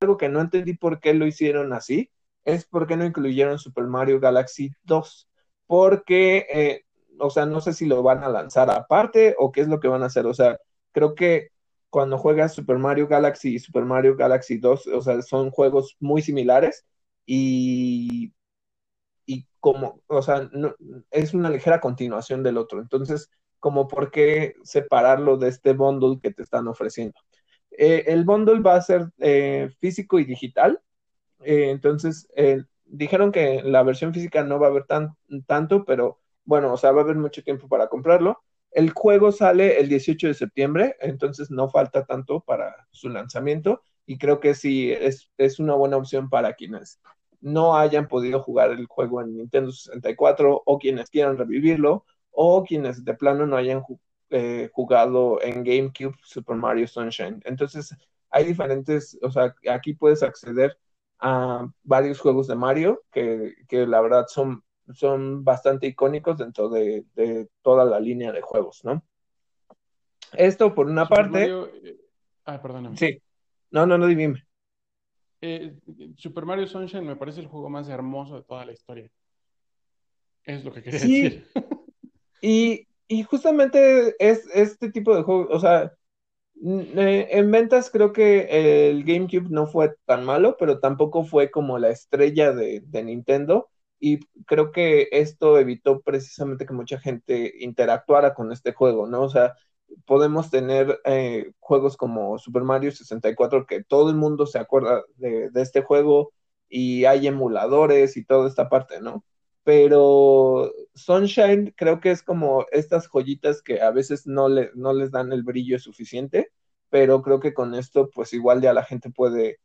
algo que no entendí por qué lo hicieron así, es por qué no incluyeron Super Mario Galaxy 2. Porque, eh, o sea, no sé si lo van a lanzar aparte o qué es lo que van a hacer. O sea, creo que cuando juegas Super Mario Galaxy y Super Mario Galaxy 2, o sea, son juegos muy similares y, y como, o sea, no, es una ligera continuación del otro. Entonces, como por qué separarlo de este bundle que te están ofreciendo. Eh, el bundle va a ser eh, físico y digital. Eh, entonces, dijeron que la versión física no va a haber tan, tanto, pero bueno, o sea, va a haber mucho tiempo para comprarlo. El juego sale el 18 de septiembre, entonces no falta tanto para su lanzamiento y creo que sí es, es una buena opción para quienes no hayan podido jugar el juego en Nintendo 64 o quienes quieran revivirlo o quienes de plano no hayan eh, jugado en GameCube Super Mario Sunshine. Entonces, hay diferentes, o sea, aquí puedes acceder a varios juegos de Mario que, que la verdad son, son bastante icónicos dentro de, de, toda la línea de juegos, ¿no? Esto por una Super parte. Mario... eh, Ah, perdóname. Sí. No, no, no, dime. Eh, Super Mario Sunshine me parece el juego más hermoso de toda la historia. Es lo que quería Sí, decir. y, y justamente es este tipo de juego, o sea, eh, en ventas creo que el GameCube no fue tan malo, pero tampoco fue como la estrella de, de Nintendo. Y creo que esto evitó precisamente que mucha gente interactuara con este juego, ¿no? O sea, podemos tener eh, juegos como Super Mario 64, que todo el mundo se acuerda de, de este juego y hay emuladores y toda esta parte, ¿no? Pero Sunshine creo que es como estas joyitas que a veces no, le, no les dan el brillo suficiente, pero creo que con esto pues igual ya la gente puede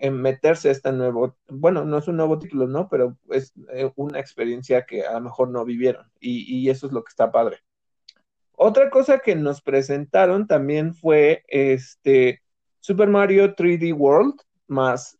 eh, meterse a este nuevo, bueno, no es un nuevo título, ¿no? Pero es eh, una experiencia que a lo mejor no vivieron y, y eso es lo que está padre. Otra cosa que nos presentaron también fue este Super Mario 3D World más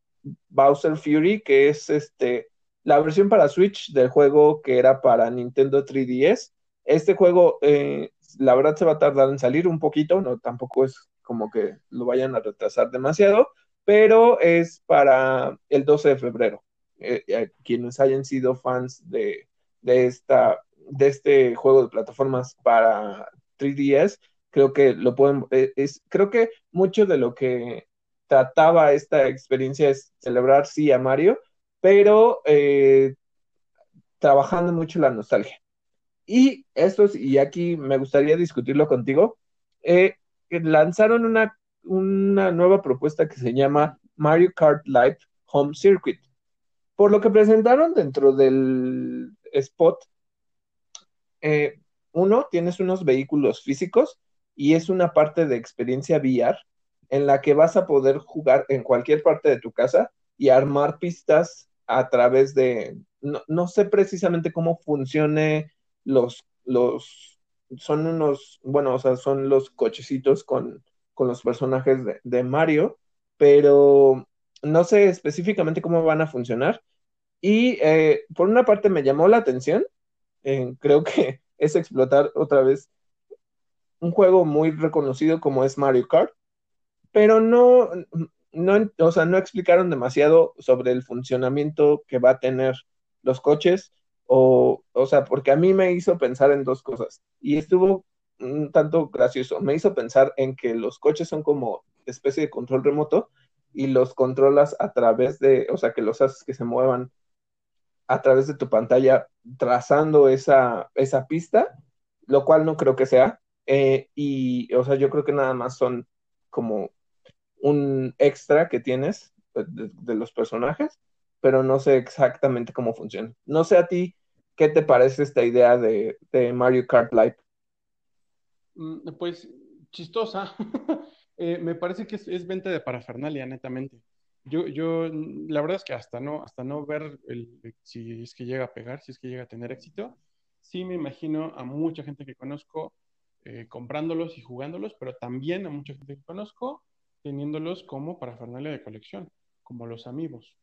Bowser Fury, que es este la versión para Switch del juego que era para Nintendo 3DS. Este juego, eh, la verdad, se va a tardar en salir un poquito, no tampoco es como que lo vayan a retrasar demasiado, pero es para el 12 de febrero. Eh, eh, quienes hayan sido fans de, de esta de este juego de plataformas para 3DS, creo que lo pueden, eh, es, creo que mucho de lo que trataba esta experiencia es celebrar sí a Mario, pero eh, trabajando mucho la nostalgia. Y estos, y aquí me gustaría discutirlo contigo, eh, lanzaron una, una nueva propuesta que se llama Mario Kart Live Home Circuit. Por lo que presentaron dentro del spot, eh, uno, tienes unos vehículos físicos y es una parte de experiencia VR en la que vas a poder jugar en cualquier parte de tu casa y armar pistas a través de, no, no sé precisamente cómo funcione los, los, son unos, bueno, o sea, son los cochecitos con, con los personajes de, Mario, pero no sé específicamente cómo van a funcionar. Y eh, por una parte me llamó la atención, eh, creo que es explotar otra vez un juego muy reconocido como es Mario Kart, pero no, no, o sea, no explicaron demasiado sobre el funcionamiento que va a tener los coches, o, o sea, porque a mí me hizo pensar en dos cosas, y estuvo un tanto gracioso, me hizo pensar en que los coches son como especie de control remoto y los controlas a través de, o sea, que los haces que se muevan a través de tu pantalla trazando esa, esa pista, lo cual no creo que sea. Eh, y, o sea, yo creo que nada más son como un extra que tienes de, los personajes, pero no sé exactamente cómo funciona. No sé a ti, ¿qué te parece esta idea de, de Mario Kart Live? Mm, Pues chistosa. Eh, me parece que es, venta de parafernalia, netamente. Yo, yo, mm, la verdad es que hasta no, hasta no ver el, si es que llega a pegar, si es que llega a tener éxito, sí me imagino a mucha gente que conozco eh, comprándolos y jugándolos, pero también a mucha gente que conozco teniéndolos como parafernalia de colección, como los amigos.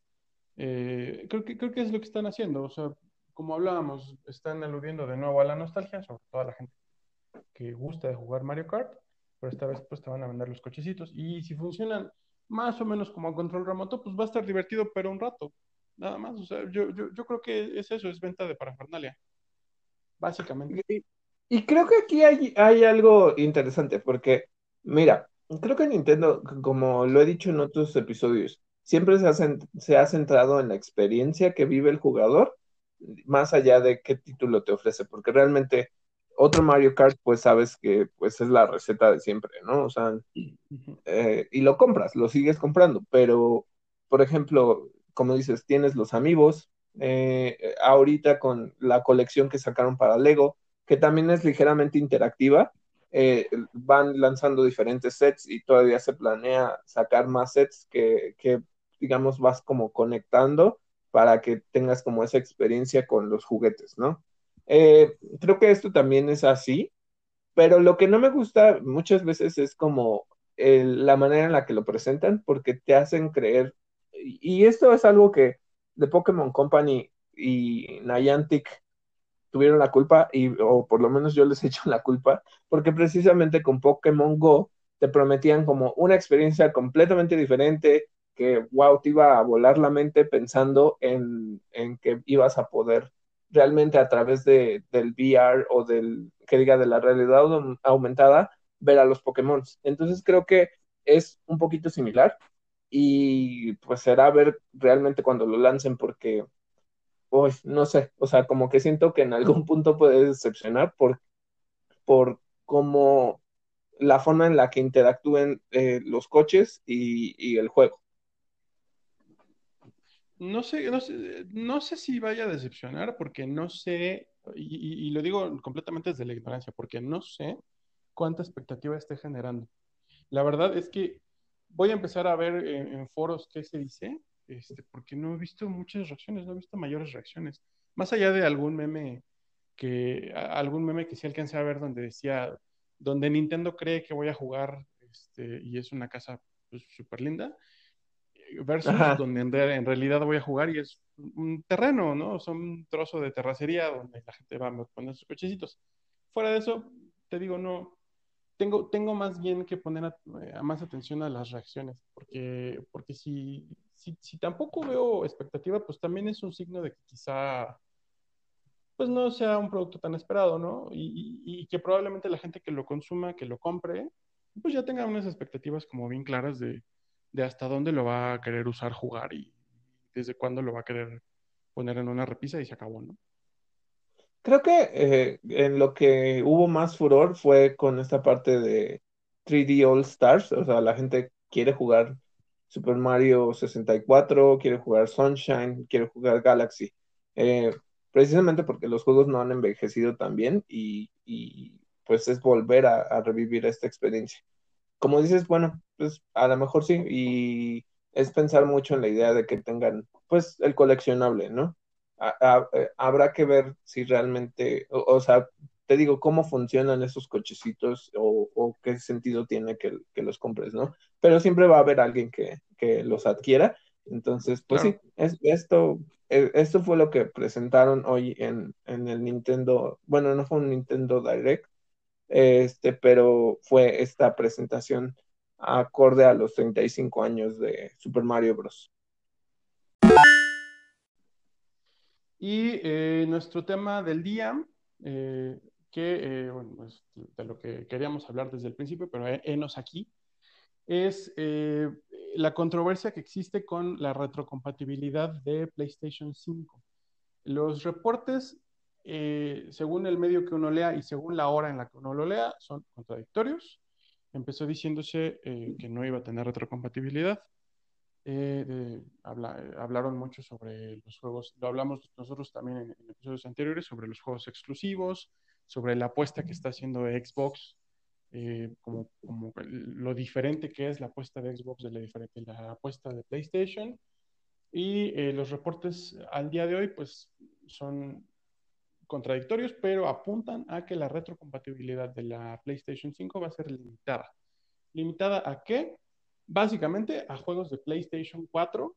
Eh, creo que, creo que es lo que están haciendo, o sea, como hablábamos, están aludiendo de nuevo a la nostalgia, sobre todo a la gente. Gusta de jugar Mario Kart, pero esta vez pues te van a vender los cochecitos. Y si funcionan más o menos como a control remoto, pues va a estar divertido, pero un rato. Nada más. O sea, yo, yo, yo creo que es eso, es venta de parafernalia. Básicamente. Y, y creo que aquí hay, hay algo interesante, porque, mira, creo que Nintendo, como lo he dicho en otros episodios, siempre se ha, se ha centrado en la experiencia que vive el jugador, más allá de qué título te ofrece, porque realmente otro Mario Kart, pues sabes que pues es la receta de siempre, ¿no? O sea, eh, y lo compras, lo sigues comprando, pero, por ejemplo, como dices, tienes los amigos, eh, ahorita con la colección que sacaron para Lego, que también es ligeramente interactiva, eh, van lanzando diferentes sets y todavía se planea sacar más sets que, que, digamos, vas como conectando para que tengas como esa experiencia con los juguetes, ¿no? Eh, creo que esto también es así, pero lo que no me gusta muchas veces es como la manera en la que lo presentan, porque te hacen creer, y, esto es algo que de Pokémon Company y Niantic tuvieron la culpa, y, o por lo menos yo les echo la culpa, porque precisamente con Pokémon Go te prometían como una experiencia completamente diferente, que wow, te iba a volar la mente pensando en, en que ibas a poder realmente a través de, del VR o del, que diga, de la realidad au- aumentada, ver a los Pokémon. Entonces creo que es un poquito similar y pues será ver realmente cuando lo lancen porque Uy, no sé, o sea, como que siento que en algún punto puede decepcionar por, por cómo la forma en la que interactúen eh, los coches y, y el juego. No sé, no sé, no sé si vaya a decepcionar porque no sé, y, lo digo completamente desde la ignorancia, porque no sé cuánta expectativa esté generando. La verdad es que voy a empezar a ver en, foros qué se dice, este, porque no he visto muchas reacciones, no he visto mayores reacciones. Más allá de algún meme que, algún meme que sí alcancé a ver donde decía, donde Nintendo cree que voy a jugar, este, y es una casa pues, súper linda versus Ajá, donde en, re- en realidad voy a jugar y es un terreno, ¿no? Son un trozo de terracería donde la gente va a poner sus cochecitos. Fuera de eso, te digo, no, tengo, tengo más bien que poner a, a más atención a las reacciones, porque, porque si, si, si tampoco veo expectativa, pues también es un signo de que quizá pues no sea un producto tan esperado, ¿no? Y, y- y que probablemente la gente que lo consuma, que lo compre, pues ya tenga unas expectativas como bien claras de, de hasta dónde lo va a querer usar, jugar y desde cuándo lo va a querer poner en una repisa y se acabó, ¿no? creo que eh, en lo que hubo más furor fue con esta parte de 3D All Stars, o sea, la gente quiere jugar Super Mario 64, quiere jugar Sunshine, quiere jugar Galaxy, eh, precisamente porque los juegos no han envejecido tan bien y, y pues es volver a, a revivir esta experiencia. Como dices, bueno, pues a lo mejor sí, y es pensar mucho en la idea de que tengan, pues, el coleccionable, ¿no? A- a- eh, habrá que ver si realmente, o, o sea, te digo, cómo funcionan esos cochecitos o, o qué sentido tiene que, que los compres, ¿no? Pero siempre va a haber alguien que, que los adquiera. Entonces, pues sí, es, esto, eh, esto fue lo que presentaron hoy en, en el Nintendo, bueno, no fue un Nintendo Direct, este, pero fue esta presentación acorde a los 35 años de Super Mario Bros. Y eh, nuestro tema del día, eh, que, eh, bueno, pues de lo que queríamos hablar desde el principio, pero henos aquí, es la controversia que existe con la retrocompatibilidad de PlayStation 5. Los reportes, eh, según el medio que uno lea y según la hora en la que uno lo lea, son contradictorios. Empezó diciéndose eh, que no iba a tener retrocompatibilidad. Eh, de- habla- hablaron mucho sobre los juegos, lo hablamos nosotros también en, en episodios anteriores, sobre los juegos exclusivos, sobre la apuesta que está haciendo Xbox, eh, como, como lo diferente que es la apuesta de Xbox de la, diferente, la apuesta de PlayStation. Y eh, los reportes al día de hoy, pues, son contradictorios, pero apuntan a que la retrocompatibilidad de la PlayStation 5 va a ser limitada. ¿Limitada a qué? Básicamente a juegos de PlayStation 4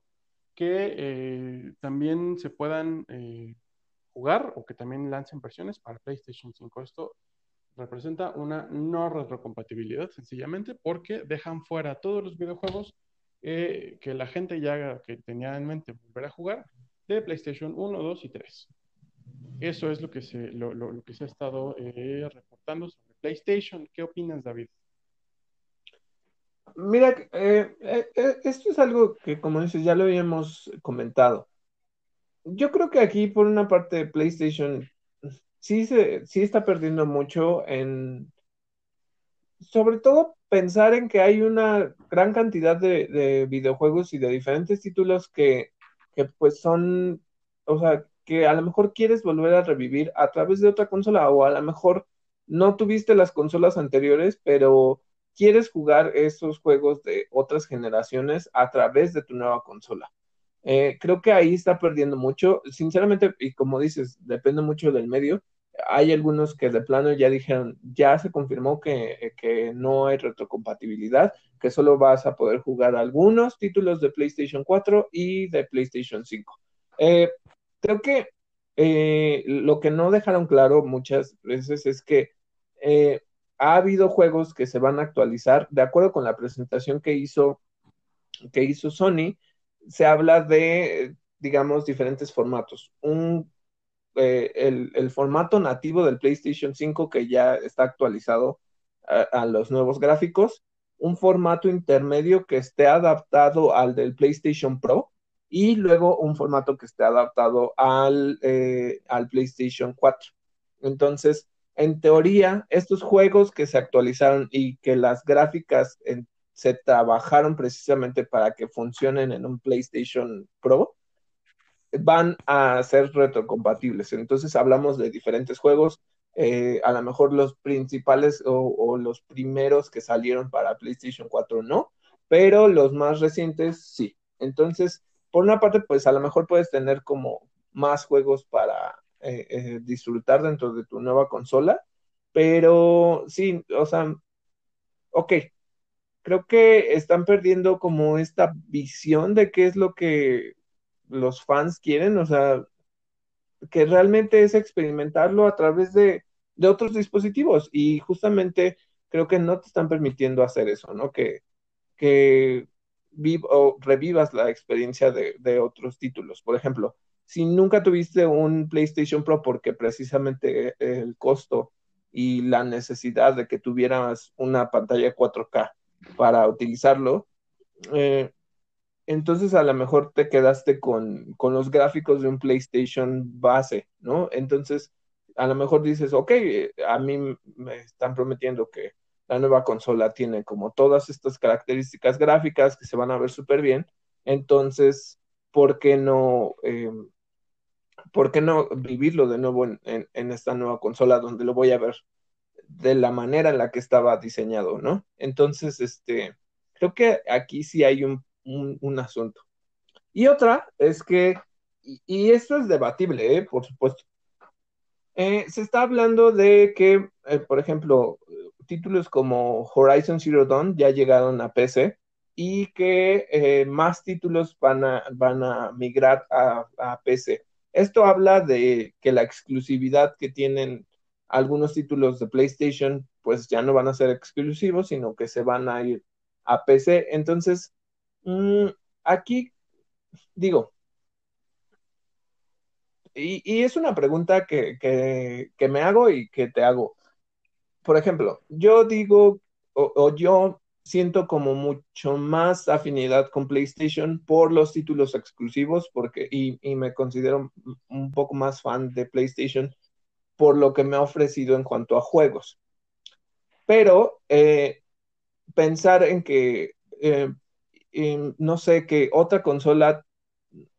que eh, también se puedan eh, jugar o que también lancen versiones para PlayStation 5. Esto representa una no retrocompatibilidad, sencillamente porque dejan fuera todos los videojuegos eh, que la gente ya que tenía en mente volver a jugar de PlayStation 1, 2 y 3. Eso es lo que se, lo, lo, que se ha estado eh, reportando sobre PlayStation. ¿Qué opinas, David? Mira, eh, esto es algo que, como dices, ya lo habíamos comentado. Yo creo que aquí, por una parte, PlayStation sí, se, sí está perdiendo mucho en, sobre todo pensar en que hay una gran cantidad de, videojuegos y de diferentes títulos que, que, pues son, o sea, que a lo mejor quieres volver a revivir a través de otra consola o a lo mejor no tuviste las consolas anteriores, pero quieres jugar esos juegos de otras generaciones a través de tu nueva consola. Eh, creo que ahí está perdiendo mucho. Sinceramente, y como dices, depende mucho del medio. Hay algunos que de plano ya dijeron, ya se confirmó que, que no hay retrocompatibilidad, que solo vas a poder jugar algunos títulos de PlayStation 4 y de PlayStation 5. Eh, creo que eh, lo que no dejaron claro muchas veces es que ha habido juegos que se van a actualizar de acuerdo con la presentación que hizo, que hizo Sony se habla de, digamos, diferentes formatos. Un, eh, el, formato nativo del PlayStation 5 que ya está actualizado a, los nuevos gráficos, un formato intermedio que esté adaptado al del PlayStation Pro y luego un formato que esté adaptado al, eh, al PlayStation 4. Entonces, en teoría, estos juegos que se actualizaron y que las gráficas se trabajaron precisamente para que funcionen en un PlayStation Pro, van a ser retrocompatibles. Entonces hablamos de diferentes juegos, eh, a lo mejor los principales o, los primeros que salieron para PlayStation 4 no, pero los más recientes sí. Entonces, por una parte, pues a lo mejor puedes tener como más juegos para eh, eh, disfrutar dentro de tu nueva consola, pero sí, o sea, ok, creo que están perdiendo como esta visión de qué es lo que los fans quieren, o sea, que realmente es experimentarlo a través de, otros dispositivos y justamente creo que no te están permitiendo hacer eso, ¿no? Que, que revivas la experiencia de, otros títulos. Por ejemplo, si nunca tuviste un PlayStation Pro porque precisamente el costo y la necesidad de que tuvieras una pantalla 4K para utilizarlo. Eh, entonces a lo mejor te quedaste con, los gráficos de un PlayStation base, ¿no? Entonces a lo mejor dices, ok, a mí me están prometiendo que la nueva consola tiene como todas estas características gráficas que se van a ver súper bien, entonces, ¿por qué no... Em, ¿Por qué no vivirlo de nuevo en, esta nueva consola donde lo voy a ver de la manera en la que estaba diseñado, ¿no? Entonces, este, creo que aquí sí hay un, asunto. Y otra es que, y, esto es debatible, ¿eh? por supuesto, eh, se está hablando de que, eh, por ejemplo, títulos como Horizon Zero Dawn ya llegaron a PC y que más títulos van a, van a migrar a, a PC. Esto habla de que la exclusividad que tienen algunos títulos de PlayStation pues ya no van a ser exclusivos, sino que se van a ir a PC. Entonces, mm, aquí digo, y, es una pregunta que, que, me hago y que te hago. Por ejemplo, yo digo, o, yo siento como mucho más afinidad con PlayStation por los títulos exclusivos, porque, y, me considero un poco más fan de PlayStation por lo que me ha ofrecido en cuanto a juegos. Pero eh, pensar en que, eh, no sé, que otra consola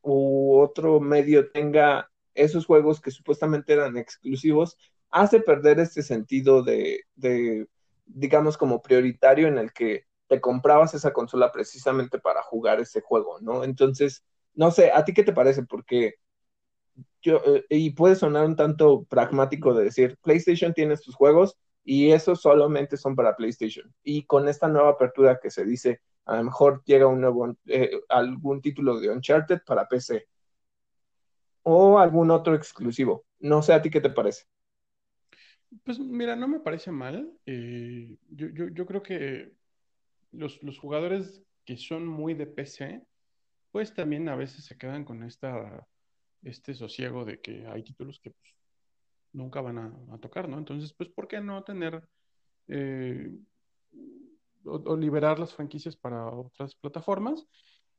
u otro medio tenga esos juegos que supuestamente eran exclusivos, hace perder este sentido de, de, digamos, como prioritario en el que te comprabas esa consola precisamente para jugar ese juego, ¿no? Entonces, no sé, ¿a ti qué te parece? Porque yo, eh, y puede sonar un tanto pragmático de decir, PlayStation tiene sus juegos y esos solamente son para PlayStation. Y con esta nueva apertura que se dice, a lo mejor llega un nuevo, eh, algún título de Uncharted para PC o algún otro exclusivo. No sé a ti qué te parece. Pues mira, no me parece mal. Eh, yo, yo, yo, creo que los, los, jugadores que son muy de PC, pues también a veces se quedan con esta, este sosiego de que hay títulos que pues, nunca van a, tocar, ¿no? Entonces, pues, ¿por qué no tener eh, o, o, liberar las franquicias para otras plataformas?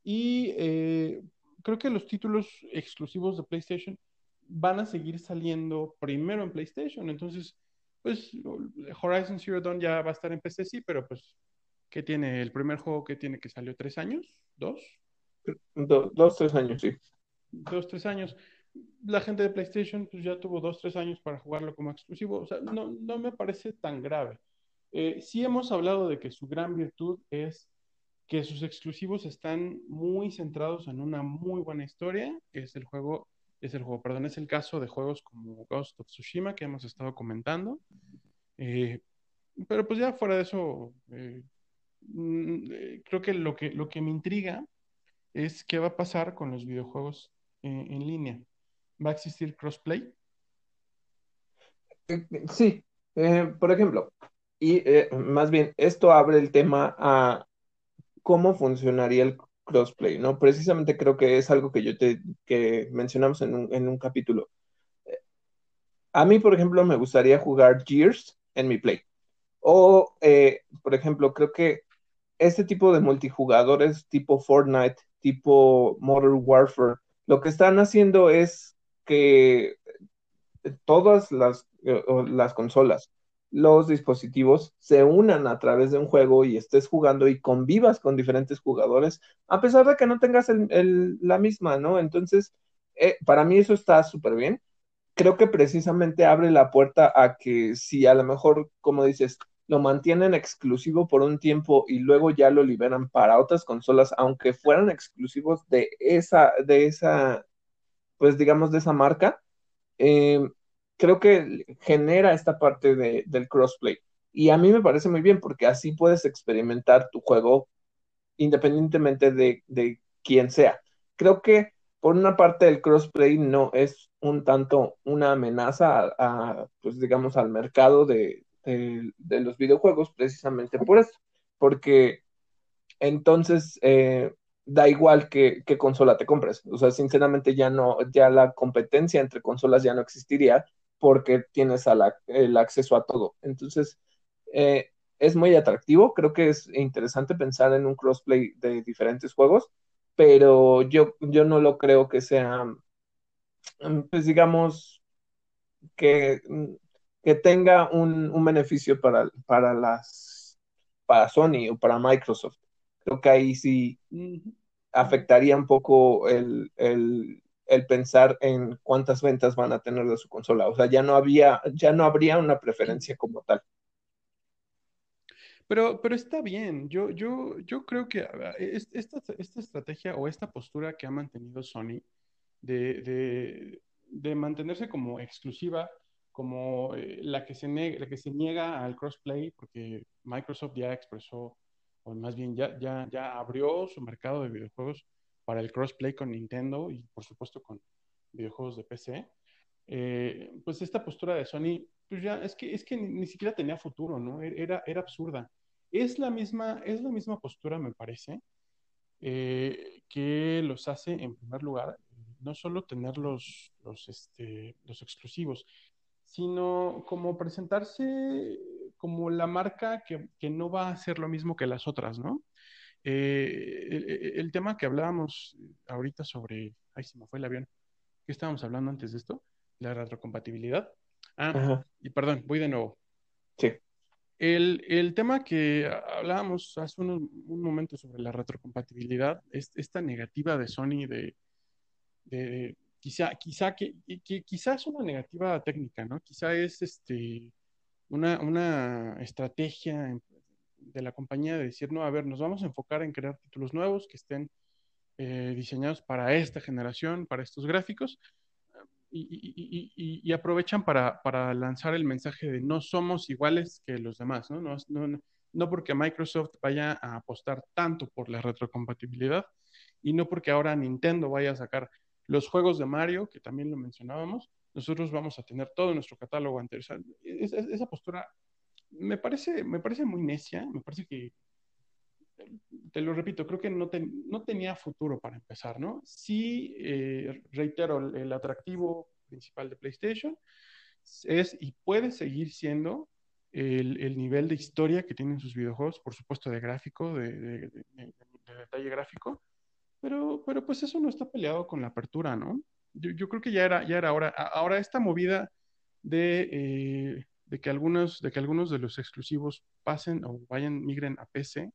Y eh, creo que los títulos exclusivos de PlayStation van a seguir saliendo primero en PlayStation. Entonces, pues Horizon Zero Dawn ya va a estar en PC, sí, pero pues, ¿qué tiene? ¿El primer juego que tiene que salió tres años? ¿Dos? Do, dos, tres años, sí. Dos, tres años. La gente de PlayStation pues ya tuvo dos, tres años para jugarlo como exclusivo. O sea, no, no me parece tan grave. Eh, sí hemos hablado de que su gran virtud es que sus exclusivos están muy centrados en una muy buena historia, que es el juego, es el juego, perdón, es el caso de juegos como Ghost of Tsushima que hemos estado comentando. Eh, pero pues ya fuera de eso, eh, mm, creo que lo, que lo que me intriga es qué va a pasar con los videojuegos eh, en línea. ¿Va a existir crossplay? Sí, por ejemplo, y más bien, esto abre el tema a cómo funcionaría el crossplay, ¿no? Precisamente creo que es algo que yo te que mencionamos en un, en un capítulo. A mí, por ejemplo, me gustaría jugar Gears en mi Play. O, eh, por ejemplo, creo que este tipo de multijugadores tipo Fortnite, tipo Modern Warfare, lo que están haciendo es que todas las, eh, las consolas los dispositivos se unan a través de un juego y estés jugando y convivas con diferentes jugadores, a pesar de que no tengas la misma, ¿no? Entonces, eh, para mí eso está súper bien. Creo que precisamente abre la puerta a que si a lo mejor, como dices, lo mantienen exclusivo por un tiempo y luego ya lo liberan para otras consolas, aunque fueran exclusivos de esa, de esa, pues digamos, de esa marca, eh, creo que genera esta parte de, del crossplay. Y a mí me parece muy bien porque así puedes experimentar tu juego independientemente de, de quién sea. Creo que por una parte el crossplay no es un tanto una amenaza a, pues digamos, al mercado de, de, de, los videojuegos precisamente por eso, porque entonces eh, da igual qué, qué, consola te compres. O sea, sinceramente ya no, ya la competencia entre consolas ya no existiría porque tienes la, el acceso a todo. Entonces, eh, es muy atractivo, creo que es interesante pensar en un crossplay de diferentes juegos, pero yo, yo no lo creo que sea, mm, pues digamos, que, que tenga un, un beneficio para, para las para Sony o para Microsoft. Creo que ahí sí afectaría un poco el, el, el pensar en cuántas ventas van a tener de su consola. O sea, ya no había, ya no habría una preferencia como tal. Pero, pero está bien. Yo, yo, yo creo que esta, esta estrategia o esta postura que ha mantenido Sony de, de, mantenerse como exclusiva, como eh, la, que se niega, la que se niega al crossplay, porque Microsoft ya expresó, o más bien ya, ya, ya abrió su mercado de videojuegos para el crossplay con Nintendo y por supuesto con videojuegos de PC, eh, pues esta postura de Sony, pues ya es que, es que ni, siquiera tenía futuro, ¿no? E-, era, era absurda. Es la misma, es la misma postura, me parece, eh, que los hace, en primer lugar, no solo tener los, los, este, los exclusivos, sino como presentarse como la marca que, que, no va a hacer lo mismo que las otras, ¿no? Eh, el, el, tema que hablábamos ahorita sobre, ay, se me fue el avión, ¿qué estábamos hablando antes de esto? La retrocompatibilidad. Ah, Ajá. y perdón, voy de nuevo. Sí. El, el tema que hablábamos hace unos, un momento sobre la retrocompatibilidad, es esta negativa de Sony de, de quizá, quizá, que, que, quizás una negativa técnica, ¿no? Quizá es este, una, una estrategia de la compañía de decir, no, a ver, nos vamos a enfocar en crear títulos nuevos que estén eh, diseñados para esta generación, para estos gráficos, y, aprovechan para, para, lanzar el mensaje de no somos iguales que los demás, ¿no? No, no, no porque Microsoft vaya a apostar tanto por la retrocompatibilidad y no porque ahora Nintendo vaya a sacar los juegos de Mario, que también lo mencionábamos, nosotros vamos a tener todo nuestro catálogo anterior. esa, postura me parece, me parece muy necia, me parece que, te lo repito, creo que no, tenía futuro para empezar, ¿no? Sí, eh, reitero, el, atractivo principal de PlayStation es y puede seguir siendo el, nivel de historia que tienen sus videojuegos, por supuesto de gráfico, de, detalle gráfico, pero, pero pues eso no está peleado con la apertura, ¿no? Yo, creo que ya era, ya era hora. Ahora esta movida de, eh, de, que algunos, de que algunos de los exclusivos pasen o vayan, migren a PC,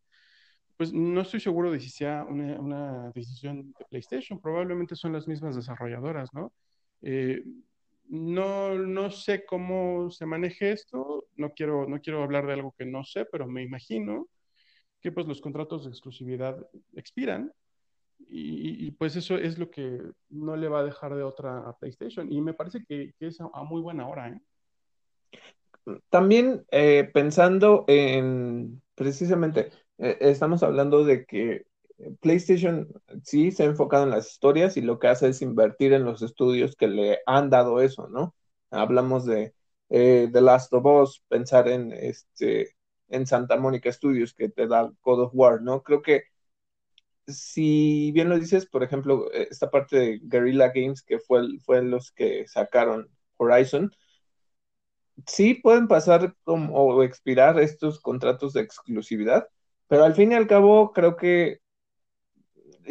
pues no estoy seguro de si sea una, decisión de PlayStation. Probablemente son las mismas desarrolladoras, ¿no? Eh, no, no sé cómo se maneje esto, no quiero, no quiero hablar de algo que no sé, pero me imagino que pues los contratos de exclusividad expiran y, pues eso es lo que no le va a dejar de otra a PlayStation y me parece que, es a, muy buena hora. ¿eh? También eh, pensando en precisamente, eh, estamos hablando de que PlayStation sí se ha enfocado en las historias y lo que hace es invertir en los estudios que le han dado eso, ¿no? Hablamos de eh, The Last of Us, pensar en este en Santa Mónica Studios que te da God of War, ¿no? Creo que si bien lo dices, por ejemplo, esta parte de Guerrilla Games que fue, fue los que sacaron Horizon, sí pueden pasar como, o expirar estos contratos de exclusividad, pero al fin y al cabo creo que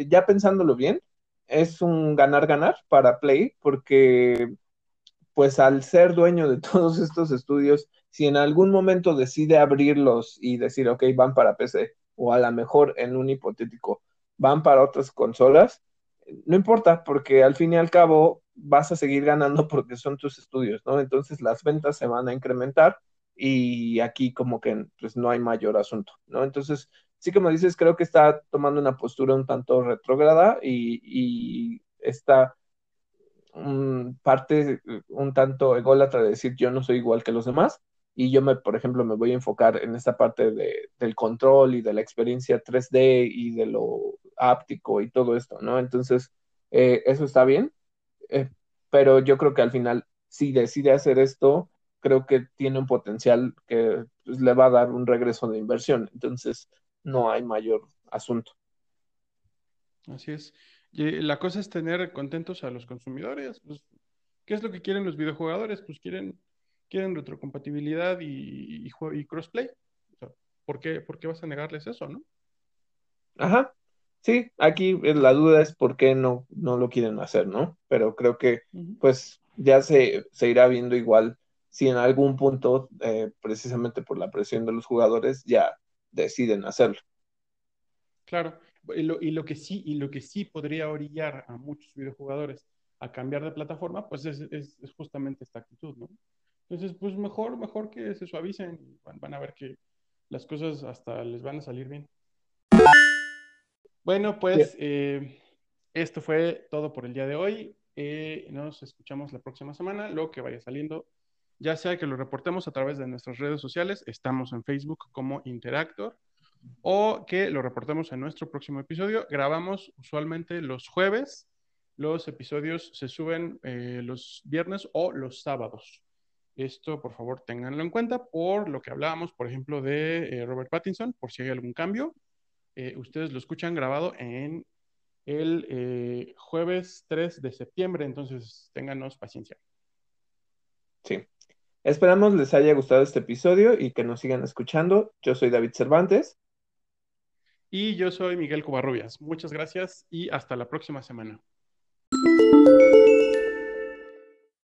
ya pensándolo bien, es un ganar-ganar para Play, porque pues al ser dueño de todos estos estudios, si en algún momento decide abrirlos y decir, ok, van para PC, o a lo mejor en un hipotético, van para otras consolas, no importa, porque al fin y al cabo vas a seguir ganando porque son tus estudios, ¿no? Entonces las ventas se van a incrementar y aquí como que pues no hay mayor asunto, ¿no? Entonces sí como dices, creo que está tomando una postura un tanto retrógrada y, y está parte un tanto ególatra de decir yo no soy igual que los demás y yo me, por ejemplo, me voy a enfocar en esta parte de, del control y de la experiencia 3D y de lo áptico y todo esto, ¿no? Entonces, eh, eso está bien, eh, pero yo creo que al final, si decide hacer esto, creo que tiene un potencial que pues, le va a dar un regreso de inversión. Entonces, no hay mayor asunto. Así es. Y la cosa es tener contentos a los consumidores. Pues, ¿Qué es lo que quieren los videojugadores? Pues quieren, quieren retrocompatibilidad y, y, crossplay. ¿por, qué, ¿Por qué vas a negarles eso, no? Ajá. Sí, aquí la duda es por qué no, no lo quieren hacer, ¿no? Pero creo que pues ya se, se irá viendo igual si en algún punto, eh, precisamente por la presión de los jugadores, ya deciden hacerlo. Claro, y lo, que sí, y lo que sí podría orillar a muchos videojugadores a cambiar de plataforma, pues es, justamente esta actitud, ¿no? Entonces, pues mejor, mejor que se suavicen, van, van a ver que las cosas hasta les van a salir bien. Bueno, pues eh, esto fue todo por el día de hoy. Eh, nos escuchamos la próxima semana, lo que vaya saliendo ya sea que lo reportemos a través de nuestras redes sociales, estamos en Facebook como Interactor, o que lo reportemos en nuestro próximo episodio. Grabamos usualmente los jueves, los episodios se suben eh, los viernes o los sábados. Esto, por favor, ténganlo en cuenta por lo que hablábamos, por ejemplo, de eh, Robert Pattinson, por si hay algún cambio. Eh, ustedes lo escuchan grabado en el jueves 3 de septiembre, entonces ténganos paciencia. Sí, Esperamos les haya gustado este episodio y que nos sigan escuchando. Yo soy David Cervantes. Y yo soy Miguel Covarrubias. Muchas gracias y hasta la próxima semana.